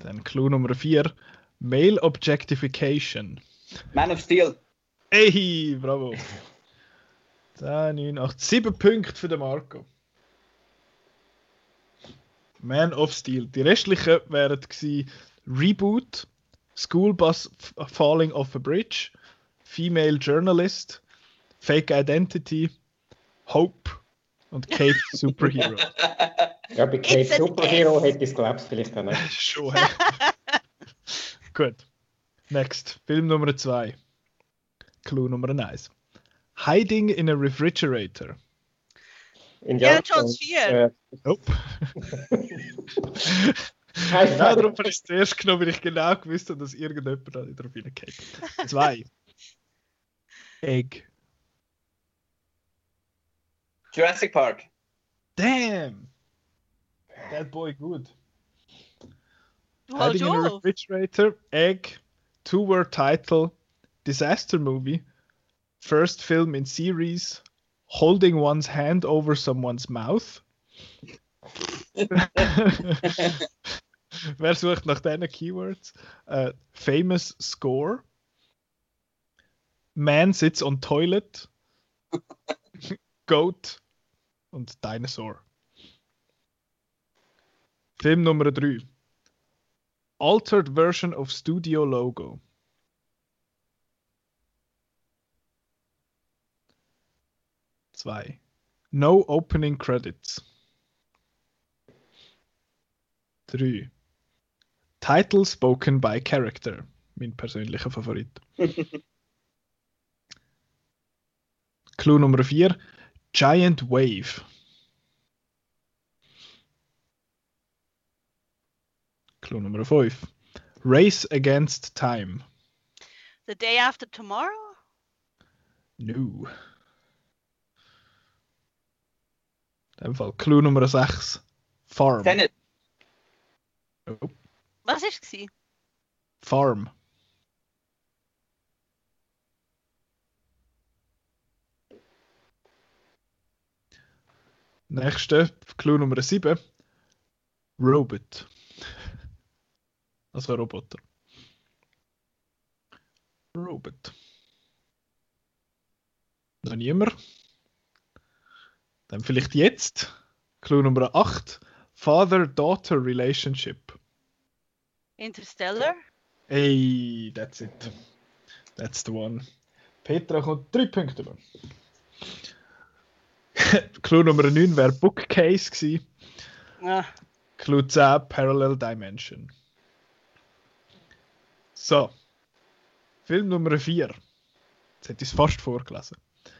A: Dann Clue Nummer 4. Male Objectification.
B: Man of Steel.
A: Hey, bravo. 10, 9, 8, 7 Punkte für den Marco. Man of Steel. Die restlichen wären gewesen Reboot, School Bus Falling Off a Bridge, Female Journalist, Fake Identity, Hope und Cape Superhero.
C: Ja, bei Cape
D: It's
C: Superhero hätte ich es, glaube ich, vielleicht auch nicht.
A: Schon. Gut. Next. Film Nummer 2. Clue Nummer 1. Hiding in a refrigerator.
C: Indiana
D: Jones 4.
C: Äh,
A: Nope. Genau darum habe ich es zuerst genommen, weil ich genau gewusst habe, dass irgendjemand da drauf hineingeht. Zwei. Egg.
B: Jurassic Park.
A: Damn! That boy good.
D: Oh, du
A: Hiding in a refrigerator, egg, two-word title, disaster movie, first film in series, holding one's hand over someone's mouth. Wer sucht nach diesen Keywords? Äh, famous score. Man sits on toilet. Goat und Dinosaur. Film Nummer 3. Altered version of studio logo. Zwei. No opening credits. Drei. Title spoken by character. Mein persönlicher Favorit. Clue Nummer 4. Giant Wave. Clue Nummer 5. Race Against Time.
D: The day after tomorrow?
A: No. In dem Fall Clue Nummer 6. Farm.
B: Tenet.
A: Oh,
D: Was ist es?
A: Farm. Nächste, Clue Nummer 7. Robot. Also Roboter. Robot. Noch niemand? Dann vielleicht jetzt. Clue Nummer 8. Father-Daughter Relationship.
D: Interstellar?
A: Hey, that's it. That's the one. Petra kommt drei Punkte über. Clue Nummer 9 wäre Bookcase gewesen.
D: Ah,
A: Clue 10 Parallel Dimension. So. Film Nummer 4. Jetzt hätte ich es fast vorgelesen.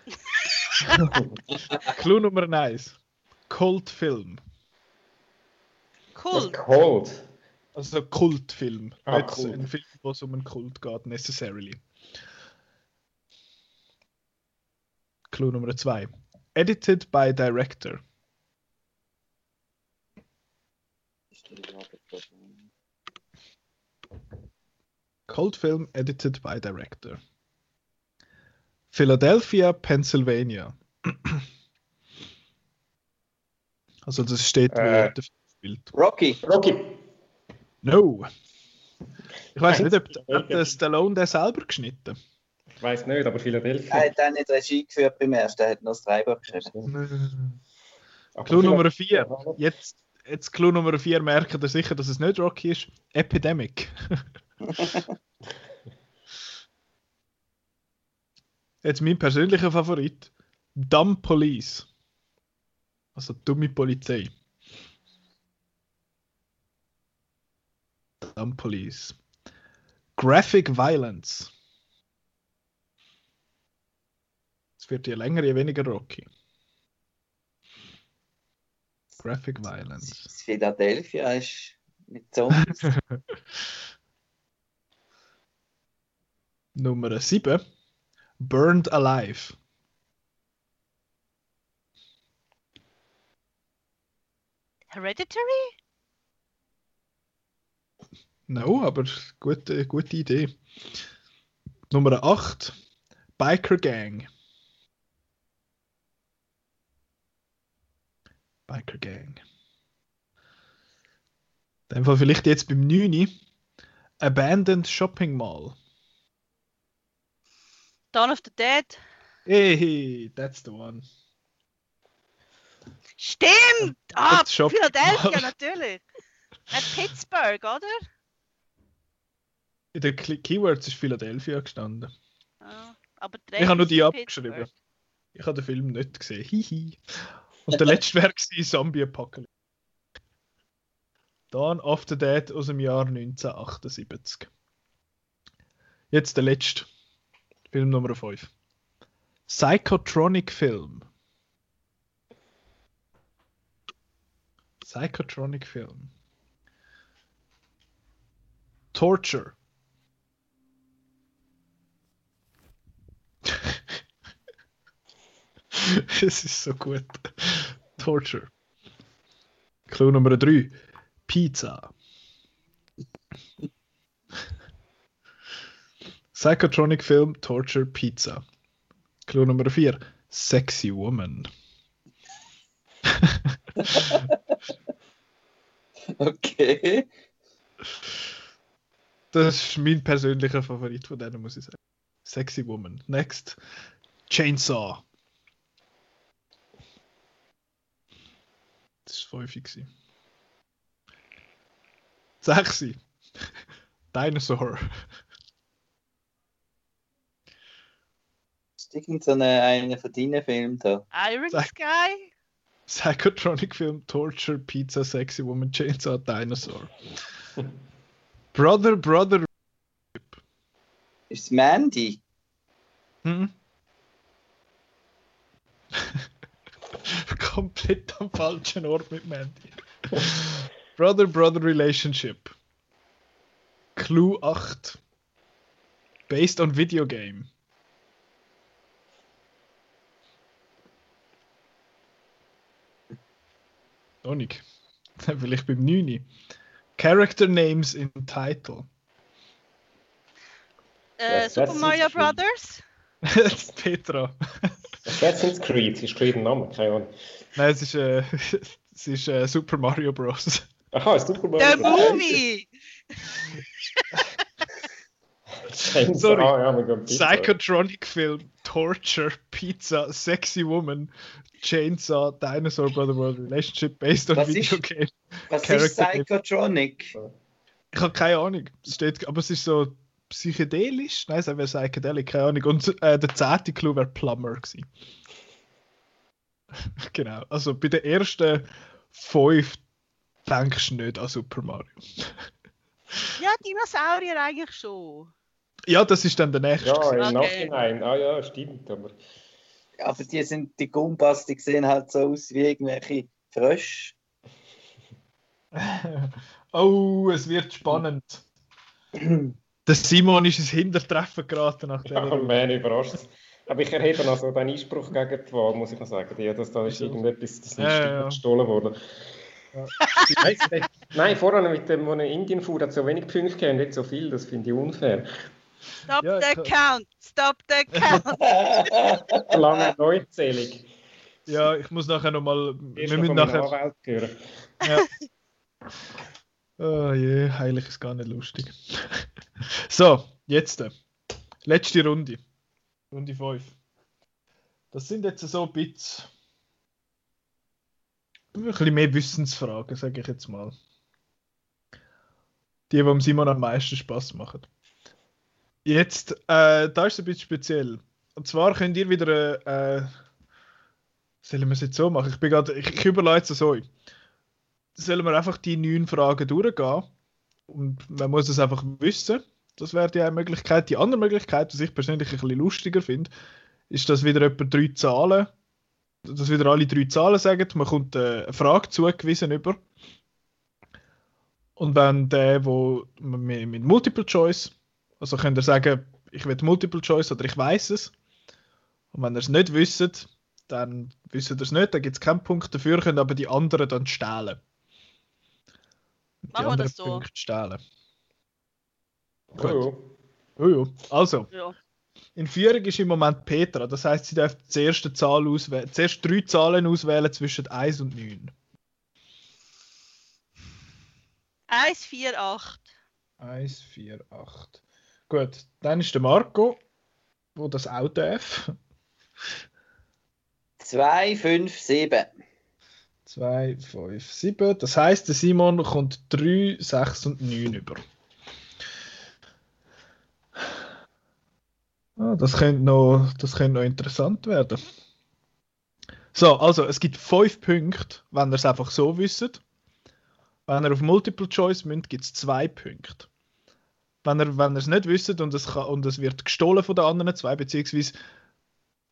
A: Clue Nummer 1. Kultfilm.
D: Cool.
C: Cold.
A: Also Kultfilm.
C: Ah,
A: nicht
C: Kult.
A: ein Film, wo es um einen Kult geht, necessarily. Clue Nummer 2. Edited by Director. Kultfilm edited by Director. Philadelphia, Pennsylvania. Also das steht, wo
C: Äh.
A: der Film spielt.
B: Rocky.
C: Rocky.
A: No. Ich weiß nicht, ob hat der Stallone den selber geschnitten.
C: Ich weiß nicht, aber
B: Er
C: Philadelphia.
B: hat auch nicht Regie geführt beim ersten, er hat noch das Drehbuch geschrieben.
A: Clue Nummer
C: Philadelphia-
A: 4. Jetzt, jetzt Clue Nummer 4 merkt ihr sicher, dass es nicht Rocky ist. Epidemic. jetzt mein persönlicher Favorit. Dumb Police. Also dumme Polizei. Dumb Police. Graphic Violence. Es wird je länger, je weniger Rocky. Graphic Violence.
B: Das Philadelphia ist mit Zombies.
A: Nummer 7. Burned Alive.
D: Hereditary?
A: No, aber gute, gute Idee. Nummer 8. Biker Gang. Biker Gang. In dem Fall vielleicht jetzt beim 9. Abandoned Shopping Mall.
D: Dawn of the Dead?
A: Hey, that's the one.
D: Stimmt! Ah, Philadelphia, natürlich. Pittsburgh, oder?
A: In den Key- Keywords ist Philadelphia gestanden.
D: Aber
A: Ich habe nur die
D: Pittsburgh.
A: abgeschrieben. Ich habe den Film nicht gesehen. Hihi. Und der letzte wäre gewesen Zombie Apocalypse. Dawn the Dead aus dem Jahr 1978. Jetzt der letzte. Film Nummer 5. Psychotronic Film. Psychotronic Film. Torture. es ist so gut. Torture. Clue Nummer 3. Pizza. Psychotronic Film Torture Pizza. Clue Nummer 4. Sexy Woman.
B: Okay.
A: Das ist mein persönlicher Favorit von denen, muss ich sagen. Sexy Woman. Next. Chainsaw. Das war häufig. gewesen. Sexy. Dinosaur.
B: Das ist irgend so eine, einer von deinen Filmen da.
D: Iron
A: Sag-
D: Sky?
A: Psychotronic Film Torture Pizza Sexy Woman Chainsaw Dinosaur. Brother, Brother.
B: Ist Mandy?
A: Hm? Komplett am falschen Ort mit Mandy. Brother Brother Relationship. Clue 8. Based on video game. Noch nicht. Vielleicht beim 9. Character Names in Title.
D: Äh, Super Mario. Brothers?
A: Das ist Petra.
C: Assassin's Creed, ist Creed ein Name? Keine Ahnung.
A: Nein, es ist, äh, es ist äh, Super Mario Bros.
C: Aha, ist Super
D: The
C: Mario.
D: Movie!
C: Sorry.
A: Sorry.
C: Ah, ja.
A: Psychotronic Film, Torture, Pizza, Sexy Woman, Chainsaw, Dinosaur Brother World Relationship based on
B: Was
A: Video
B: ist-
A: Game.
B: Was ist
A: Character-
B: Psychotronic?
A: Ich habe keine Ahnung. Es steht, aber es ist so psychedelisch. Nein, es wäre psychedelic, keine Ahnung. Und äh, der zehnte Clou wäre Plumber gewesen. genau. Also bei den ersten fünf denkst du nicht an Super Mario.
D: Ja, Dinosaurier eigentlich schon.
A: Ja, das ist dann der nächste.
C: Ja, im
D: Okay.
C: Nachhinein. Ah ja, stimmt. Aber
B: Aber die sind, die Gumpas, die sehen halt so aus wie irgendwelche Frösche.
A: oh, es wird spannend. Der Simon ist ins Hintertreffen geraten nach der.
C: Ja, man, überrascht. Aber ich erhebe noch so den Einspruch gegen die Wahl, muss ich noch sagen. Ja, dass da ist irgendetwas, das ist
A: Ja, ja.
C: gestohlen worden. Nein, Nein, vorher mit dem, wo in Indien fuhr, hat so wenig Punkte gegeben, nicht so viel. Das finde ich unfair.
D: Stop
A: Ja,
D: the count! Stop the count!
C: Lange Neuzählung.
A: Ja, ich muss nachher nochmal. Wir müssen nachher.
C: Hören.
A: Oh je, heilig ist gar nicht lustig. so, jetzt. äh, Letzte Runde. Runde 5. Das sind jetzt so ein bisschen. Ein bisschen mehr Wissensfragen, sage ich jetzt mal. Die, die dem Simon am meisten Spaß machen. Jetzt, äh, da ist es ein bisschen speziell. Und zwar könnt ihr wieder. Äh, sollen wir es jetzt so machen? Ich, bin ich, ich überlege jetzt so. Sollen wir einfach die neun Fragen durchgehen? Und man muss es einfach wissen. Das wäre die eine Möglichkeit. Die andere Möglichkeit, was ich persönlich ein bisschen lustiger finde, ist, dass wieder etwa drei Zahlen, dass wieder alle drei Zahlen sagen, man kommt äh, eine Frage zugewiesen über. Und wenn der, wo mit, mit Multiple Choice, also könnt ihr sagen, ich will Multiple Choice oder ich weiß es. Und wenn ihr es nicht wisst, dann wisst ihr es nicht, dann gibt es keinen Punkt dafür, könnt aber die anderen dann stehlen.
D: Machen wir das so.
A: Punkte stehlen.
C: Oh, oh.
A: Jojo. Also,
D: Ja.
A: in Führung ist im Moment Petra. Das heißt, sie darf die erste Zahl auswählen, zuerst drei Zahlen auswählen zwischen 1 und 9.
D: 1, 4, 8.
A: 1, 4, 8. Gut, dann ist der Marco, wo das auch darf.
B: 2, 5, 7.
A: 2, 5, 7. Das heißt, der Simon kommt 3, 6 und 9 über. Ah, das, könnte noch, das könnte noch interessant werden. So, also es gibt 5 Punkte, wenn ihr es einfach so wisst. Wenn ihr auf Multiple Choice müsst, gibt es 2 Punkte. Wenn ihr, wenn ihr es nicht wisst und es, kann, und es wird gestohlen von den anderen zwei, beziehungsweise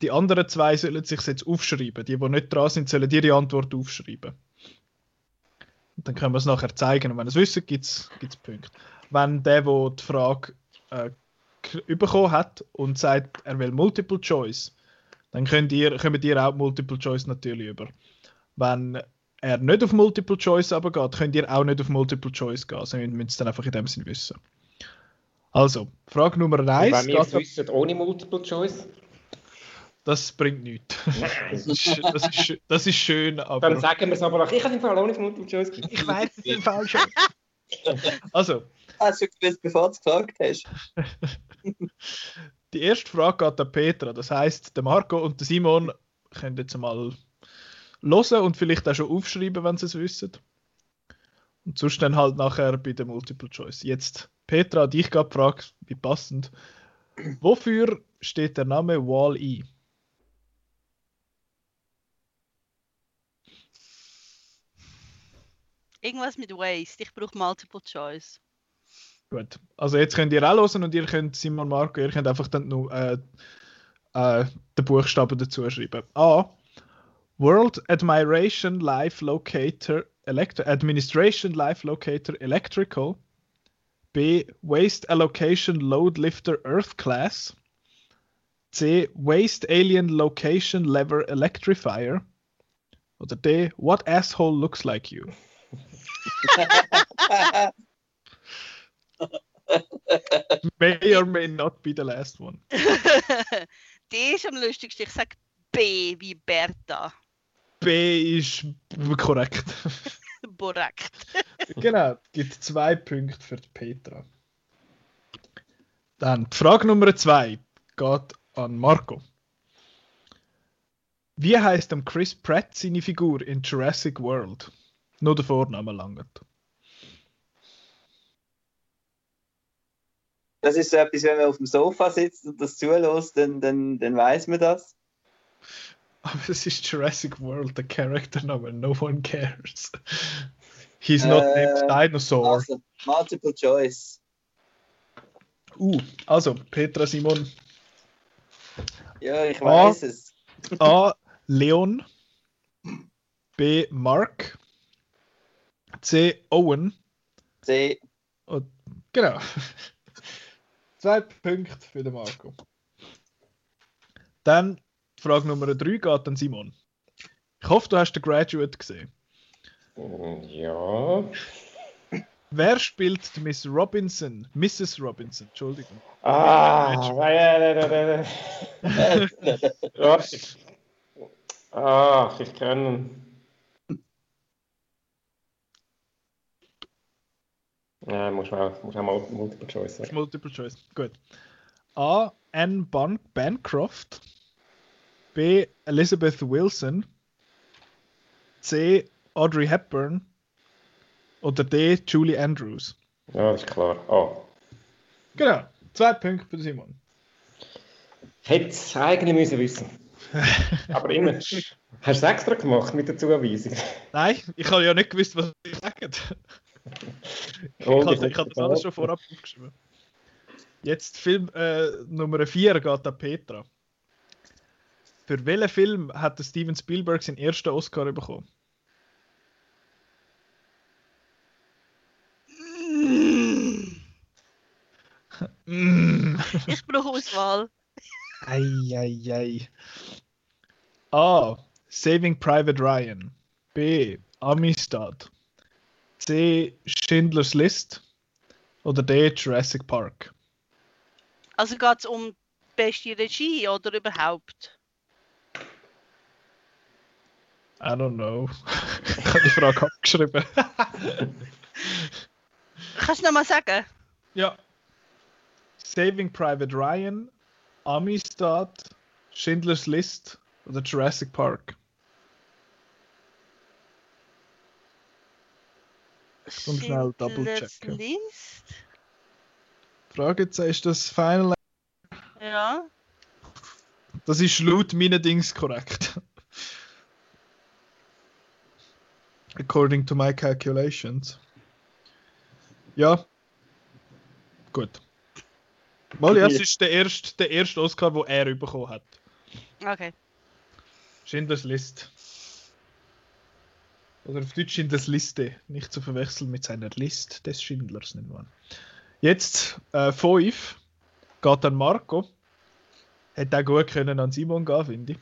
A: die anderen zwei sollen sich jetzt aufschreiben. Die, die nicht dran sind, sollen ihre Antwort aufschreiben. Und dann können wir es nachher zeigen. Und wenn ihr es wisst, gibt es Punkte. Wenn der, der die Frage äh, bekommen hat und sagt, er will Multiple Choice, dann könnt ihr, kommt ihr auch Multiple Choice natürlich über. Wenn er nicht auf Multiple Choice aber geht, könnt ihr auch nicht auf Multiple Choice gehen. Also ihr müsst es dann einfach in dem Sinn wissen. Also, Frage Nummer
C: Und
A: 1.
C: wenn ihr es wisst, ohne Multiple Choice,
A: Das bringt nichts. Das ist, das, ist, das ist schön, aber.
C: dann sagen wir es aber noch. Ich habe im Fall ohne Multiple Choice gegeben.
A: ich weiß es im Fall schon. Also,
B: Hast du gewusst, bevor du es gefragt hast?
A: die erste Frage geht an Petra. Das heißt, der Marco und der Simon können jetzt mal hören und vielleicht auch schon aufschreiben, wenn sie es wissen. Und sonst dann halt nachher bei der Multiple Choice. Jetzt, Petra, dich gerade gefragt, wie passend. Wofür steht der Name Wall-E?
D: Irgendwas mit Waste. Ich brauche Multiple Choice.
A: Gut. Also jetzt könnt ihr auch hören und ihr könnt Simon Marco, ihr könnt einfach dann nur äh, äh, den Buchstaben dazu schreiben. A. World Admiration Life Locator Electro Administration Life Locator Electrical. B. Waste Allocation Load Lifter Earth Class. C. Waste Alien Location Lever Electrifier. Oder D. What asshole looks like you? May or may not be the last one.
D: D ist am lustigsten. Ich sage B wie Bertha.
A: B ist korrekt.
D: Korrekt.
A: genau, gibt zwei Punkte für die Petra. Dann die Frage Nummer zwei geht an Marco. Wie heißt am Chris Pratt seine Figur in Jurassic World? Nur der Vorname langt.
B: Das ist so etwas, wenn man auf dem Sofa sitzt und das zulässt, dann, dann, dann weiß man das.
A: Aber es ist Jurassic World, der Charaktername. No one cares. He's not
B: Äh,
A: named Dinosaur.
B: Also, Multiple Choice.
A: Uh, also, Petra Simon.
B: Ja, ich weiß es.
A: A. Leon. B. Mark. C. Owen.
B: C.
A: Und, genau. Zwei Punkte für den Marco. Dann Frage Nummer 3 geht an Simon. Ich hoffe, du hast den Graduate gesehen.
C: Ja.
A: Wer spielt die Miss Robinson? Mrs. Robinson, Entschuldigung.
C: Ah, ja, ja. Ah, ich kenne ihn. Ja, muss man auch, muss auch mal Multiple Choice sagen.
A: Multiple Choice. Gut. A. Anne Ban Bancroft. B. Elizabeth Wilson. C. Audrey Hepburn. Oder D. Julie Andrews.
C: Ja, ist klar. Oh.
A: Genau. Zwei Punkte für Simon.
C: Hätte es eigentlich müssen wissen. Aber immer. Hast du es extra gemacht mit der Zuweisung?
A: Nein, ich habe ja nicht gewusst, was ich sage. Ich
C: Oh,
A: habe ich habe das alles schon vorab aufgeschrieben. Jetzt Film äh, Nummer 4 geht an Petra. Für welchen Film hat Steven Spielberg seinen ersten Oscar bekommen? Mm.
D: Ich brauche Auswahl.
A: Eieiei. A. Saving Private Ryan. B. Amistad. C. Schindlers List. Oder D. Jurassic Park.
D: Also geht es um beste Regie oder überhaupt?
A: I don't know. ich habe die Frage abgeschrieben.
D: Kannst du noch mal sagen?
A: ja. Saving Private Ryan, Amistad, Schindlers List oder Jurassic Park. Und schnell double checken.
D: List?
A: Fragezeichen, ist das Final?
D: Ja.
A: Das ist laut meinen Dings korrekt. According to my calculations. Ja. Gut. Mal, ja, es ist der erste, der erste Oscar, den er bekommen hat.
D: Okay.
A: Schindlers List. Oder auf Deutsch Schindlers Liste. Nicht zu verwechseln mit seiner List des Schindlers, nicht wahr? Jetzt 5 geht an Marco. Hätte auch gut können an Simon gehen, finde ich.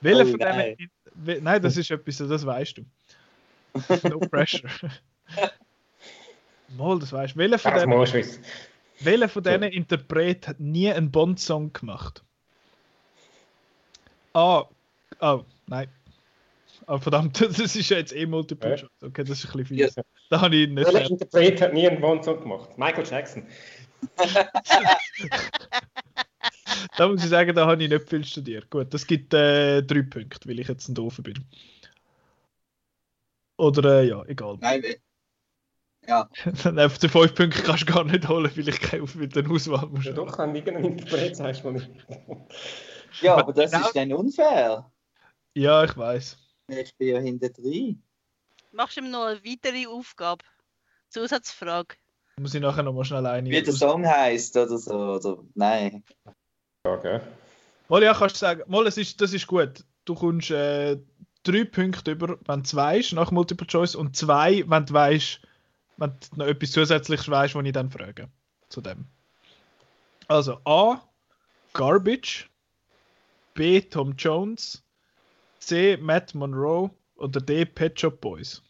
A: Welcher
B: Oh
A: von
B: nein.
A: denen. Nein, das ist etwas, das weißt du. No pressure. Mal, das weißt du. Welcher von denen, welcher von diesen Interpret hat nie einen Bond-Song gemacht? Ah, oh, nein. Ah, verdammt, das ist ja jetzt eh Multiple? Choice. Okay, das ist ein bisschen
B: Ja.
A: fies. Da habe ich nicht
C: Welcher. Interpret hat nie einen Bond-Song gemacht? Michael Jackson.
A: Da muss ich sagen, da habe ich nicht viel studiert. Gut, das gibt äh, drei Punkte, weil ich jetzt ein Doofer bin. Oder äh, ja, egal.
B: Nein, ja.
A: Nein, auf die fünf Punkte kannst du gar nicht holen, weil ich keine mit der Auswahl muss.
C: Ja, doch, wenn irgendein Interpret sagst du nicht.
B: ja, aber das
A: Genau.
B: ist dann unfair.
A: Ja, ich weiß.
B: Ich bin ja hinter drin.
D: Machst du ihm noch eine weitere Aufgabe? Zusatzfrage.
A: Muss ich nachher nochmal schnell eine.
B: Wie der Song heißt oder so. Oder, nein.
C: Gell?
A: Mal, ja, kannst du sagen. Mal, es ist, das ist gut. Du kommst äh, drei Punkte über, wenn du weißt, nach Multiple Choice, und zwei, wenn du weißt, wenn du noch etwas zusätzliches weißt, was ich dann frage. Zu dem. Also A. Garbage. B. Tom Jones. C. Matt Monroe. Oder D. Pet Shop Boys.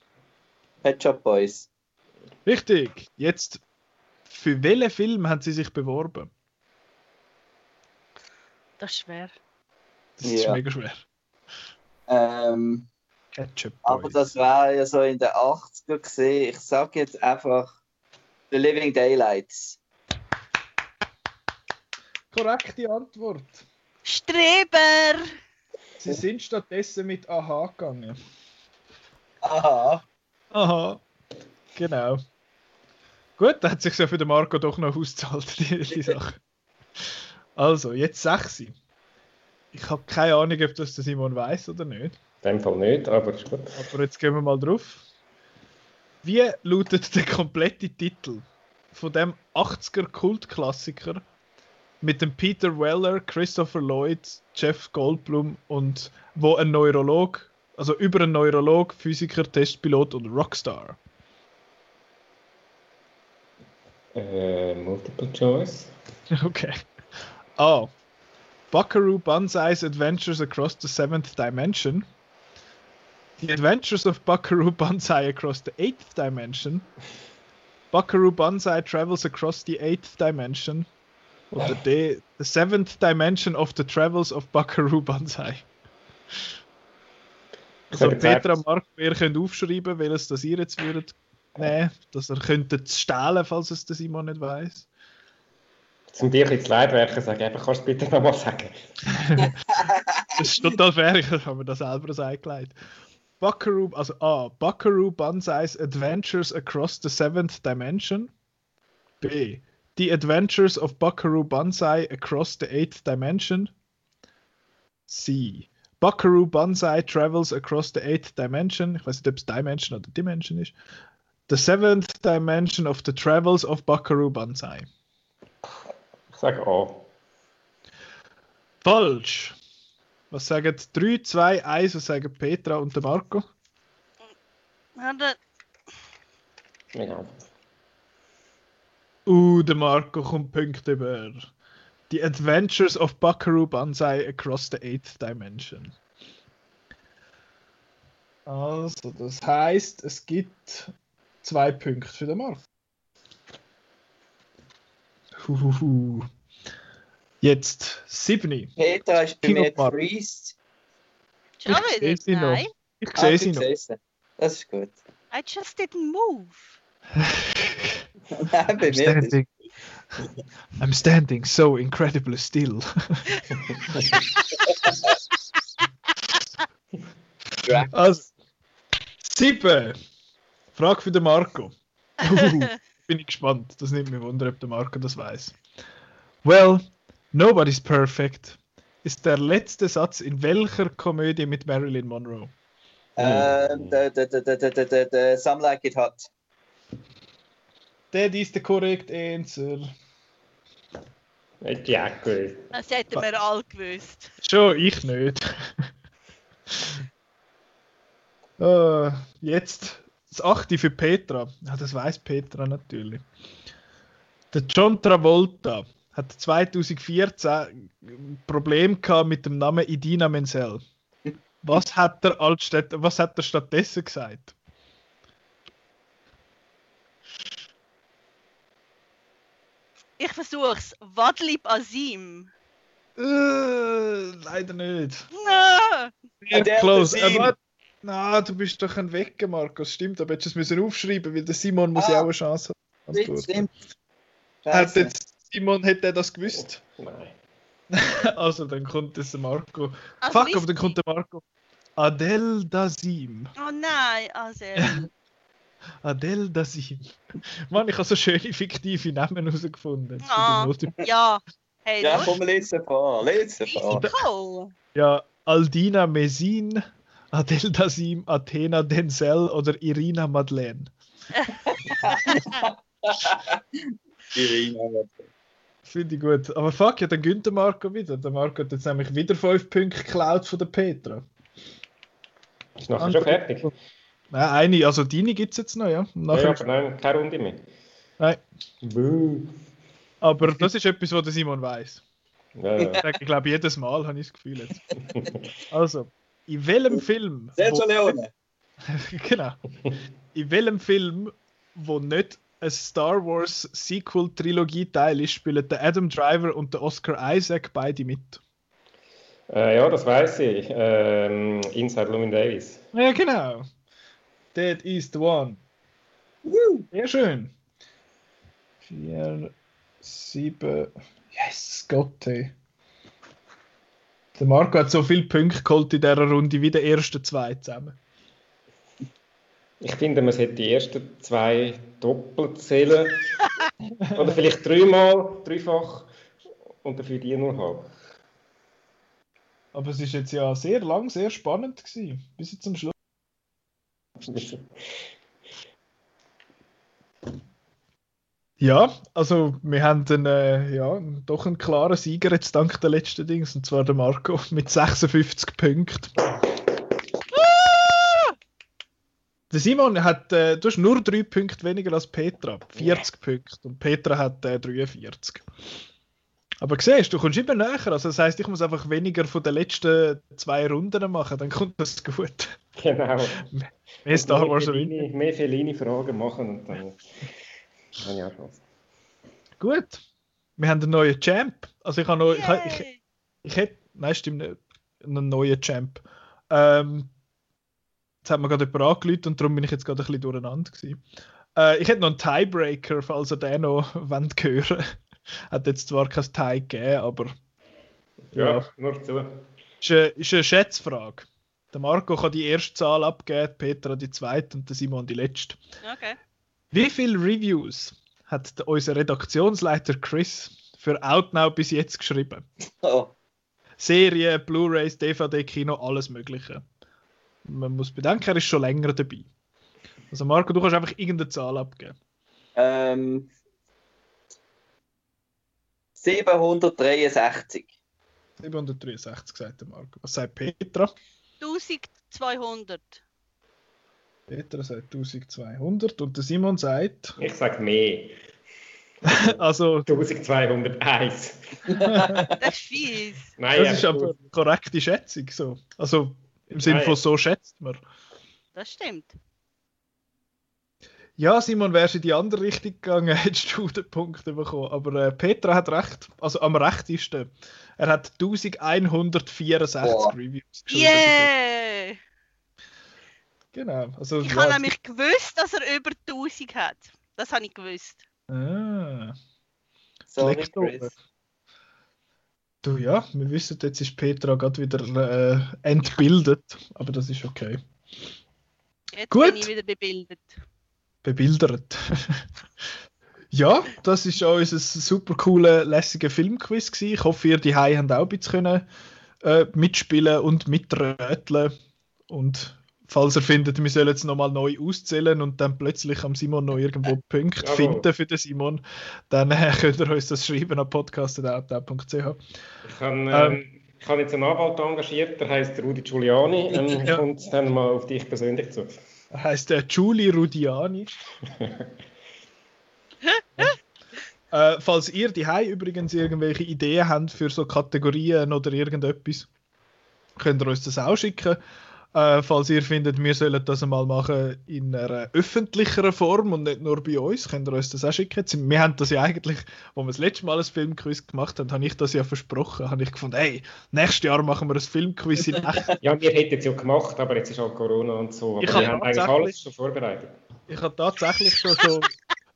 B: Pet Shop Boys.
A: Richtig. Jetzt, für welchen Film haben sie sich beworben?
D: Das ist schwer.
A: Das ist
B: Ja.
A: mega schwer.
B: Ähm,
A: Ketchup
B: aber
A: Boys.
B: das war ja so in den 80er gesehen. Ich sag jetzt einfach The Living Daylights.
A: Korrekte Antwort.
D: Streber!
A: Sie sind stattdessen mit Aha gegangen.
B: Aha.
A: Aha. Genau. Gut, da hat sich ja für den Marco doch noch ausgezahlt, die, die Sache. Also, jetzt 6. Ich habe keine Ahnung, ob das der Simon weiß oder nicht.
C: In dem Fall nicht, aber ist gut.
A: Aber jetzt gehen wir mal drauf. Wie lautet der komplette Titel von dem 80er Kultklassiker mit dem Peter Weller, Christopher Lloyd, Jeff Goldblum und wo ein Neurolog, Also über einen Neurolog, Physiker, Testpilot oder Rockstar.
C: Äh, Multiple Choice.
A: Okay. A. Buckaroo Banzai's Adventures Across the Seventh Dimension. The Adventures of Buckaroo Banzai Across the Eighth Dimension. Buckaroo Banzai Travels Across the Eighth Dimension. Oder D. The Seventh Dimension of the Travels of Buckaroo Banzai. Also Petra und Marco, ihr könnt aufschreiben, welches das ihr jetzt würdet nehmen, dass ihr könntet stehlen, falls es der Simon nicht weiß.
C: Zum dir ein bisschen leid werken, sage ich einfach, kannst du bitte nochmal sagen?
A: Das ist total fair, ich habe mir das selber so eingelegt. Buckaroo, also A. Buckaroo Banzai's Adventures Across the Seventh Dimension. B. The Adventures of Buckaroo Banzai Across the Eighth Dimension. C. Buckaroo Banzai Travels Across the Eighth Dimension. Ich weiß nicht, ob es Dimension oder Dimension ist. The Seventh Dimension of the Travels of Buckaroo Banzai.
C: Ich sage A.
A: Falsch. Was sagen 3, 2, 1, was sagen Petra und der Marco?
D: Ja, da-
C: Ja.
A: Uh, der Marco kommt Punkte über. The Adventures of Buckaroo Banzai Across the Eighth Dimension. Also, das heißt, es gibt zwei Punkte für den Marco. Huhuhu. Jetzt Sydney.
B: Petra ist bei mir.
D: Schon
A: Ich
D: wieder?
A: sehe sie noch.
D: Nein.
A: Ich
B: Ah,
A: sehe
B: du
A: sie noch.
B: Das ist gut.
D: I just didn't move.
A: I'm standing. I'm standing so incredibly still. also, sieben. Frage für den Marco. Uh, bin ich gespannt. Das nimmt mir Wunder, ob der Marco das weiß. Well, nobody's perfect ist der letzte Satz in welcher Komödie mit Marilyn Monroe?
B: Uh, the, the, the, the, the, the, the, Some Like It Hot.
A: That is the correct answer.
C: Hätte ich auch gewusst.
D: Das hätten wir alle gewusst.
A: Schon, ich nicht. Äh, jetzt das achte für Petra. Ja, das weiß Petra natürlich. Der John Travolta hat 2014 ein Problem gehabt mit dem Namen Idina Menzel. Was hat er als statt, was hat er stattdessen gesagt?
D: Ich versuch's. Wadlib Azim.
A: Äh, leider nicht.
D: No.
A: Sehr
B: Adele
A: close. Aber, na, du bist doch ein Wecker, Markus. Stimmt, aber hättest du es müssen aufschreiben, weil der Simon muss ja
B: Ah.
A: auch eine Chance haben.
B: Stimmt.
A: Hat jetzt Simon hätte er das gewusst?
C: Nein.
A: Also dann kommt der Marco.
D: Also
A: Fuck, aber dann kommt der Marco. Adel Dazim.
D: Oh nein, also.
A: Adel Dazim. Mann, ich habe so schöne fiktive Namen herausgefunden.
D: Ah.
A: Multi-
D: Ja. Hey,
B: Ja, komm, lese vor. Lese vor.
D: Cool.
A: ja, Aldina Mesin, Adel Dazim, Athena Denzel oder Irina Madeleine.
B: Irina.
A: Finde ich gut. Aber fuck, ja, dann gönnt der Marco wieder. Der Marco hat jetzt nämlich wieder 5 Punkte geklaut von der Petra.
C: Ist nachher schon fertig?
A: Nein, eine, also deine gibt es jetzt noch, ja.
C: Ja,
A: Nachher,
C: aber nein, keine Runde mehr.
A: Nein.
C: Buh.
A: Aber das ist etwas, was der Simon weiß.
C: Ja, ja.
A: Ich glaube jedes Mal, habe ich das Gefühl jetzt. Also, in welchem Film.
B: Sergio Leone.
A: genau. In welchem Film, wo nicht ein Star Wars Sequel-Trilogie-Teil ist, spielen der Adam Driver und der Oscar Isaac beide mit.
C: Äh, ja, das weiß ich. Ähm, Inside Llewyn Davis.
A: Ja, genau. That is the one. Sehr schön. Vier, sieben. Yes, Gott, ey. Der Marco hat so viele Punkte geholt in dieser Runde wie der ersten zwei zusammen.
C: Ich finde, man sollte die ersten zwei doppelt zählen. Oder vielleicht dreimal, dreifach. Und dafür die nur halb.
A: Aber es ist jetzt ja sehr lang, sehr spannend gewesen. Bis jetzt zum Schluss. Ja, also wir haben einen, äh, ja, doch einen klaren Sieger jetzt dank der letzten Dings, und zwar der Marco mit 56 Punkten. Der Simon hat, äh, du hast nur drei Punkte weniger als Petra, 40 Punkte. Und Petra hat äh, 43. Aber siehst du, du kommst immer näher. Also das heisst, ich muss einfach weniger von den letzten zwei Runden machen, dann kommt das gut.
C: Genau.
A: Mehr Star Wars
C: mehr. Fellini- mehr Fellini-Fragen machen und dann habe ich auch Spaß.
A: Gut. Wir haben einen neuen Champ. Also ich habe noch, ich, ich, ich hätte, nein, stimmt nicht, einen neuen Champ. Ähm, jetzt hat mir gerade jemand angerufen und darum bin ich jetzt gerade ein bisschen durcheinander gewesen. Äh, ich hätte noch einen Tiebreaker, falls ihr den noch wollt hören Hat jetzt zwar kein Tie gegeben, aber
C: Ja,
A: Ja.
C: nur zu.
A: ist eine, ist eine Schätzfrage. Der Marco kann die erste Zahl abgeben, Petra die zweite und der Simon die letzte.
D: Okay.
A: Wie viele Reviews hat der- unser Redaktionsleiter Chris für Outnow bis jetzt geschrieben?
B: Oh,
A: Serien, Blu-rays, DVD, Kino, alles Mögliche. Man muss bedenken, er ist schon länger dabei. Also Marco, du kannst einfach irgendeine Zahl abgeben.
B: ähm, 763.
A: 763, sagt der Marco. Was sagt Petra?
D: 1200.
A: Petra sagt 1200 und der Simon sagt,
C: Ich sage mehr.
A: also
C: 1201.
D: Das ist fies.
C: Nein,
A: das ist
C: einfach
A: aber eine korrekte Schätzung. So. Also im Sinne von so schätzt man.
D: Das stimmt.
A: Ja, Simon, wärst du in die andere Richtung gegangen, hättest du den Punkt bekommen. Aber äh, Petra hat recht, also am rechtesten. Er hat 1164
B: Boah.
A: Reviews geschrieben.
D: Yeah!
A: Genau. Also,
D: Ich
A: ja,
D: habe nämlich gewusst, dass er über 1000 hat. Das habe ich gewusst.
A: Ah,
B: Sorry. Chris.
A: du ja, wir wissen, jetzt ist Petra gerade wieder äh, entbildet, aber das ist okay.
D: Jetzt
A: Gut.
D: bin ich wieder bebildet.
A: Bebildert. ja, das ist auch unser super cooler, lässiger Filmquiz gewesen. Ich hoffe, ihr die habt auch ein bisschen können, äh, mitspielen und mitröteln. Und falls ihr findet, wir sollen jetzt nochmal neu auszählen und dann plötzlich am Simon noch irgendwo Punkte
C: Jawohl.
A: finden für den Simon, dann äh, könnt ihr uns das schreiben an podcast.outdown.ch.
C: Ich habe ähm, ich habe jetzt einen Anwalt engagiert, der heißt Rudi Giuliani. Ähm,
A: Ja.
C: Kommt dann mal auf dich persönlich zu.
A: Heißt der Giuli Rudiani. äh, falls ihr die übrigens irgendwelche Ideen habt für so Kategorien oder irgendetwas, könnt ihr uns das auch schicken. Äh, falls ihr findet, wir sollen das einmal machen in einer öffentlicheren Form und nicht nur bei uns, könnt ihr uns das auch schicken. Wir haben das ja eigentlich, wo wir das letzte Mal ein Filmquiz gemacht haben, habe ich das ja versprochen. Habe ich gefunden, hey, nächstes Jahr machen wir ein Filmquiz in echt.
C: Ja, wir hätten es ja gemacht, aber jetzt ist halt Corona und so. Aber
A: Ich
C: wir
A: habe
C: haben eigentlich alles schon vorbereitet.
A: Ich habe tatsächlich schon so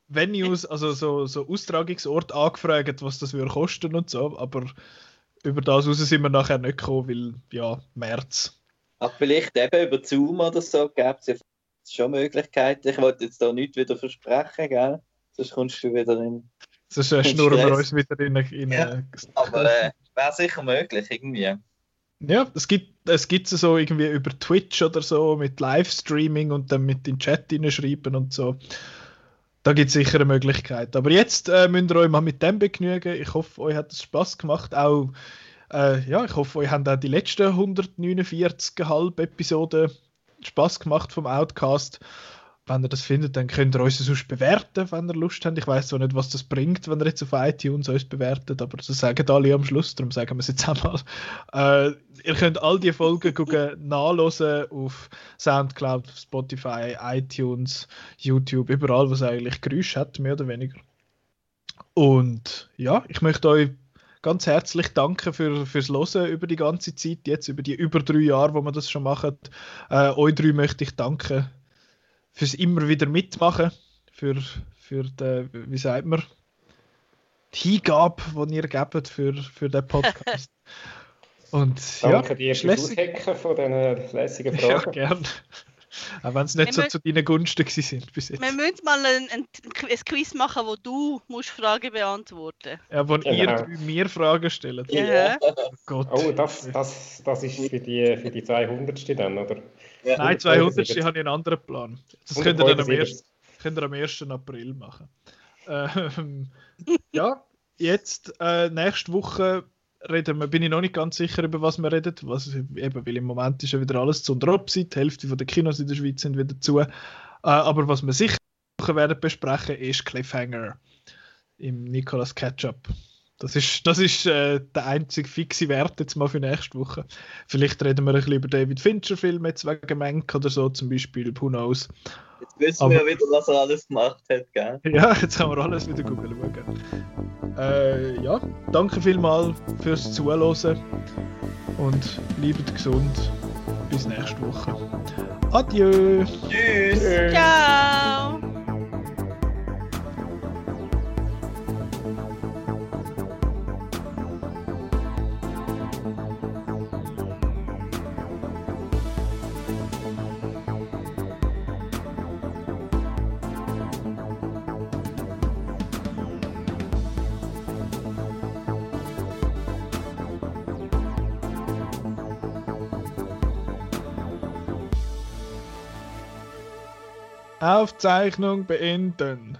A: Venues, also so, so Austragungsorte angefragt, was das würde kosten und so, aber über das raus sind wir nachher nicht gekommen, weil, ja, März.
B: Ach, vielleicht eben über Zoom oder so gäbe es ja schon Möglichkeiten. Ich wollte jetzt da nichts wieder versprechen, gell? Sonst kommst du wieder in.
A: Sonst äh, schnurren wir uns wieder in, in
B: Ja. Aber äh, wäre sicher möglich, irgendwie.
A: Ja, es gibt es gibt so irgendwie über Twitch oder so mit Livestreaming und dann mit in den Chat hineinschreiben und so. Da gibt es sicher eine Möglichkeit. Aber jetzt äh, müsst ihr euch mal mit dem begnügen. Ich hoffe, euch hat es Spaß gemacht. Auch, äh, ja, ich hoffe, euch haben auch die letzten 149,5 Episoden Spaß gemacht vom Outcast. Wenn ihr das findet, dann könnt ihr uns sonst bewerten, wenn ihr Lust habt. Ich weiß zwar nicht, was das bringt, wenn ihr jetzt auf iTunes uns bewertet, aber das sagen alle am Schluss, darum sagen wir es jetzt einmal. Äh, ihr könnt all die Folgen gucken, nachlesen auf Soundcloud, Spotify, iTunes, YouTube, überall, was eigentlich Geräusche hat, mehr oder weniger. Und ja, ich möchte euch ganz herzlich danken für, fürs Hören über die ganze Zeit, jetzt über die über drei Jahre, wo wir das schon machen. Äh, euch drei möchte ich danken fürs immer wieder mitmachen, für, für die, wie sagt man, die Hingabe, die ihr gebt für, für den Podcast. Und
C: Danke
A: ja,
C: dir fürs. Aushacken von diesen lässigen
A: Ja,
C: Fragen.
A: Auch wenn es nicht
D: Wir
A: so zu deinen Gunsten sind bis jetzt.
D: Wir müssen mal ein, ein, ein Quiz machen, wo du musst Fragen beantworten
A: Ja, wo ihr
C: Genau.
A: mir Fragen stellt.
D: musst.
B: Ja.
A: Oh Gott.
C: Oh, das, das, das ist für die, für die 200. dann, oder?
B: Ja.
A: Nein, 200 habe ich einen anderen Plan. Das könnt ihr dann am 1.
C: 175.
A: könnt ihr am 1. April machen. Ähm, ja, jetzt äh, nächste Woche reden wir, bin ich noch nicht ganz sicher, über was wir reden. Was, eben, weil im Moment ist ja wieder alles zu und. Die Hälfte der Kinos in der Schweiz sind wieder zu. Äh, aber was wir sicher werden besprechen, ist Cliffhanger im Nicolas Ketchup. Das ist, das ist äh, der einzige fixe Wert jetzt mal für nächste Woche. Vielleicht reden wir ein bisschen über David Fincher-Filme jetzt wegen Menk oder so, zum Beispiel, who knows.
B: Jetzt wissen wir ja wieder, was er alles gemacht hat, gell?
A: Ja, jetzt haben wir alles wieder googeln schauen. Äh, ja, danke vielmals fürs Zuhören und bleibt gesund. Bis nächste Woche. Adieu!
B: Tschüss!
D: Ciao!
A: Aufzeichnung beenden.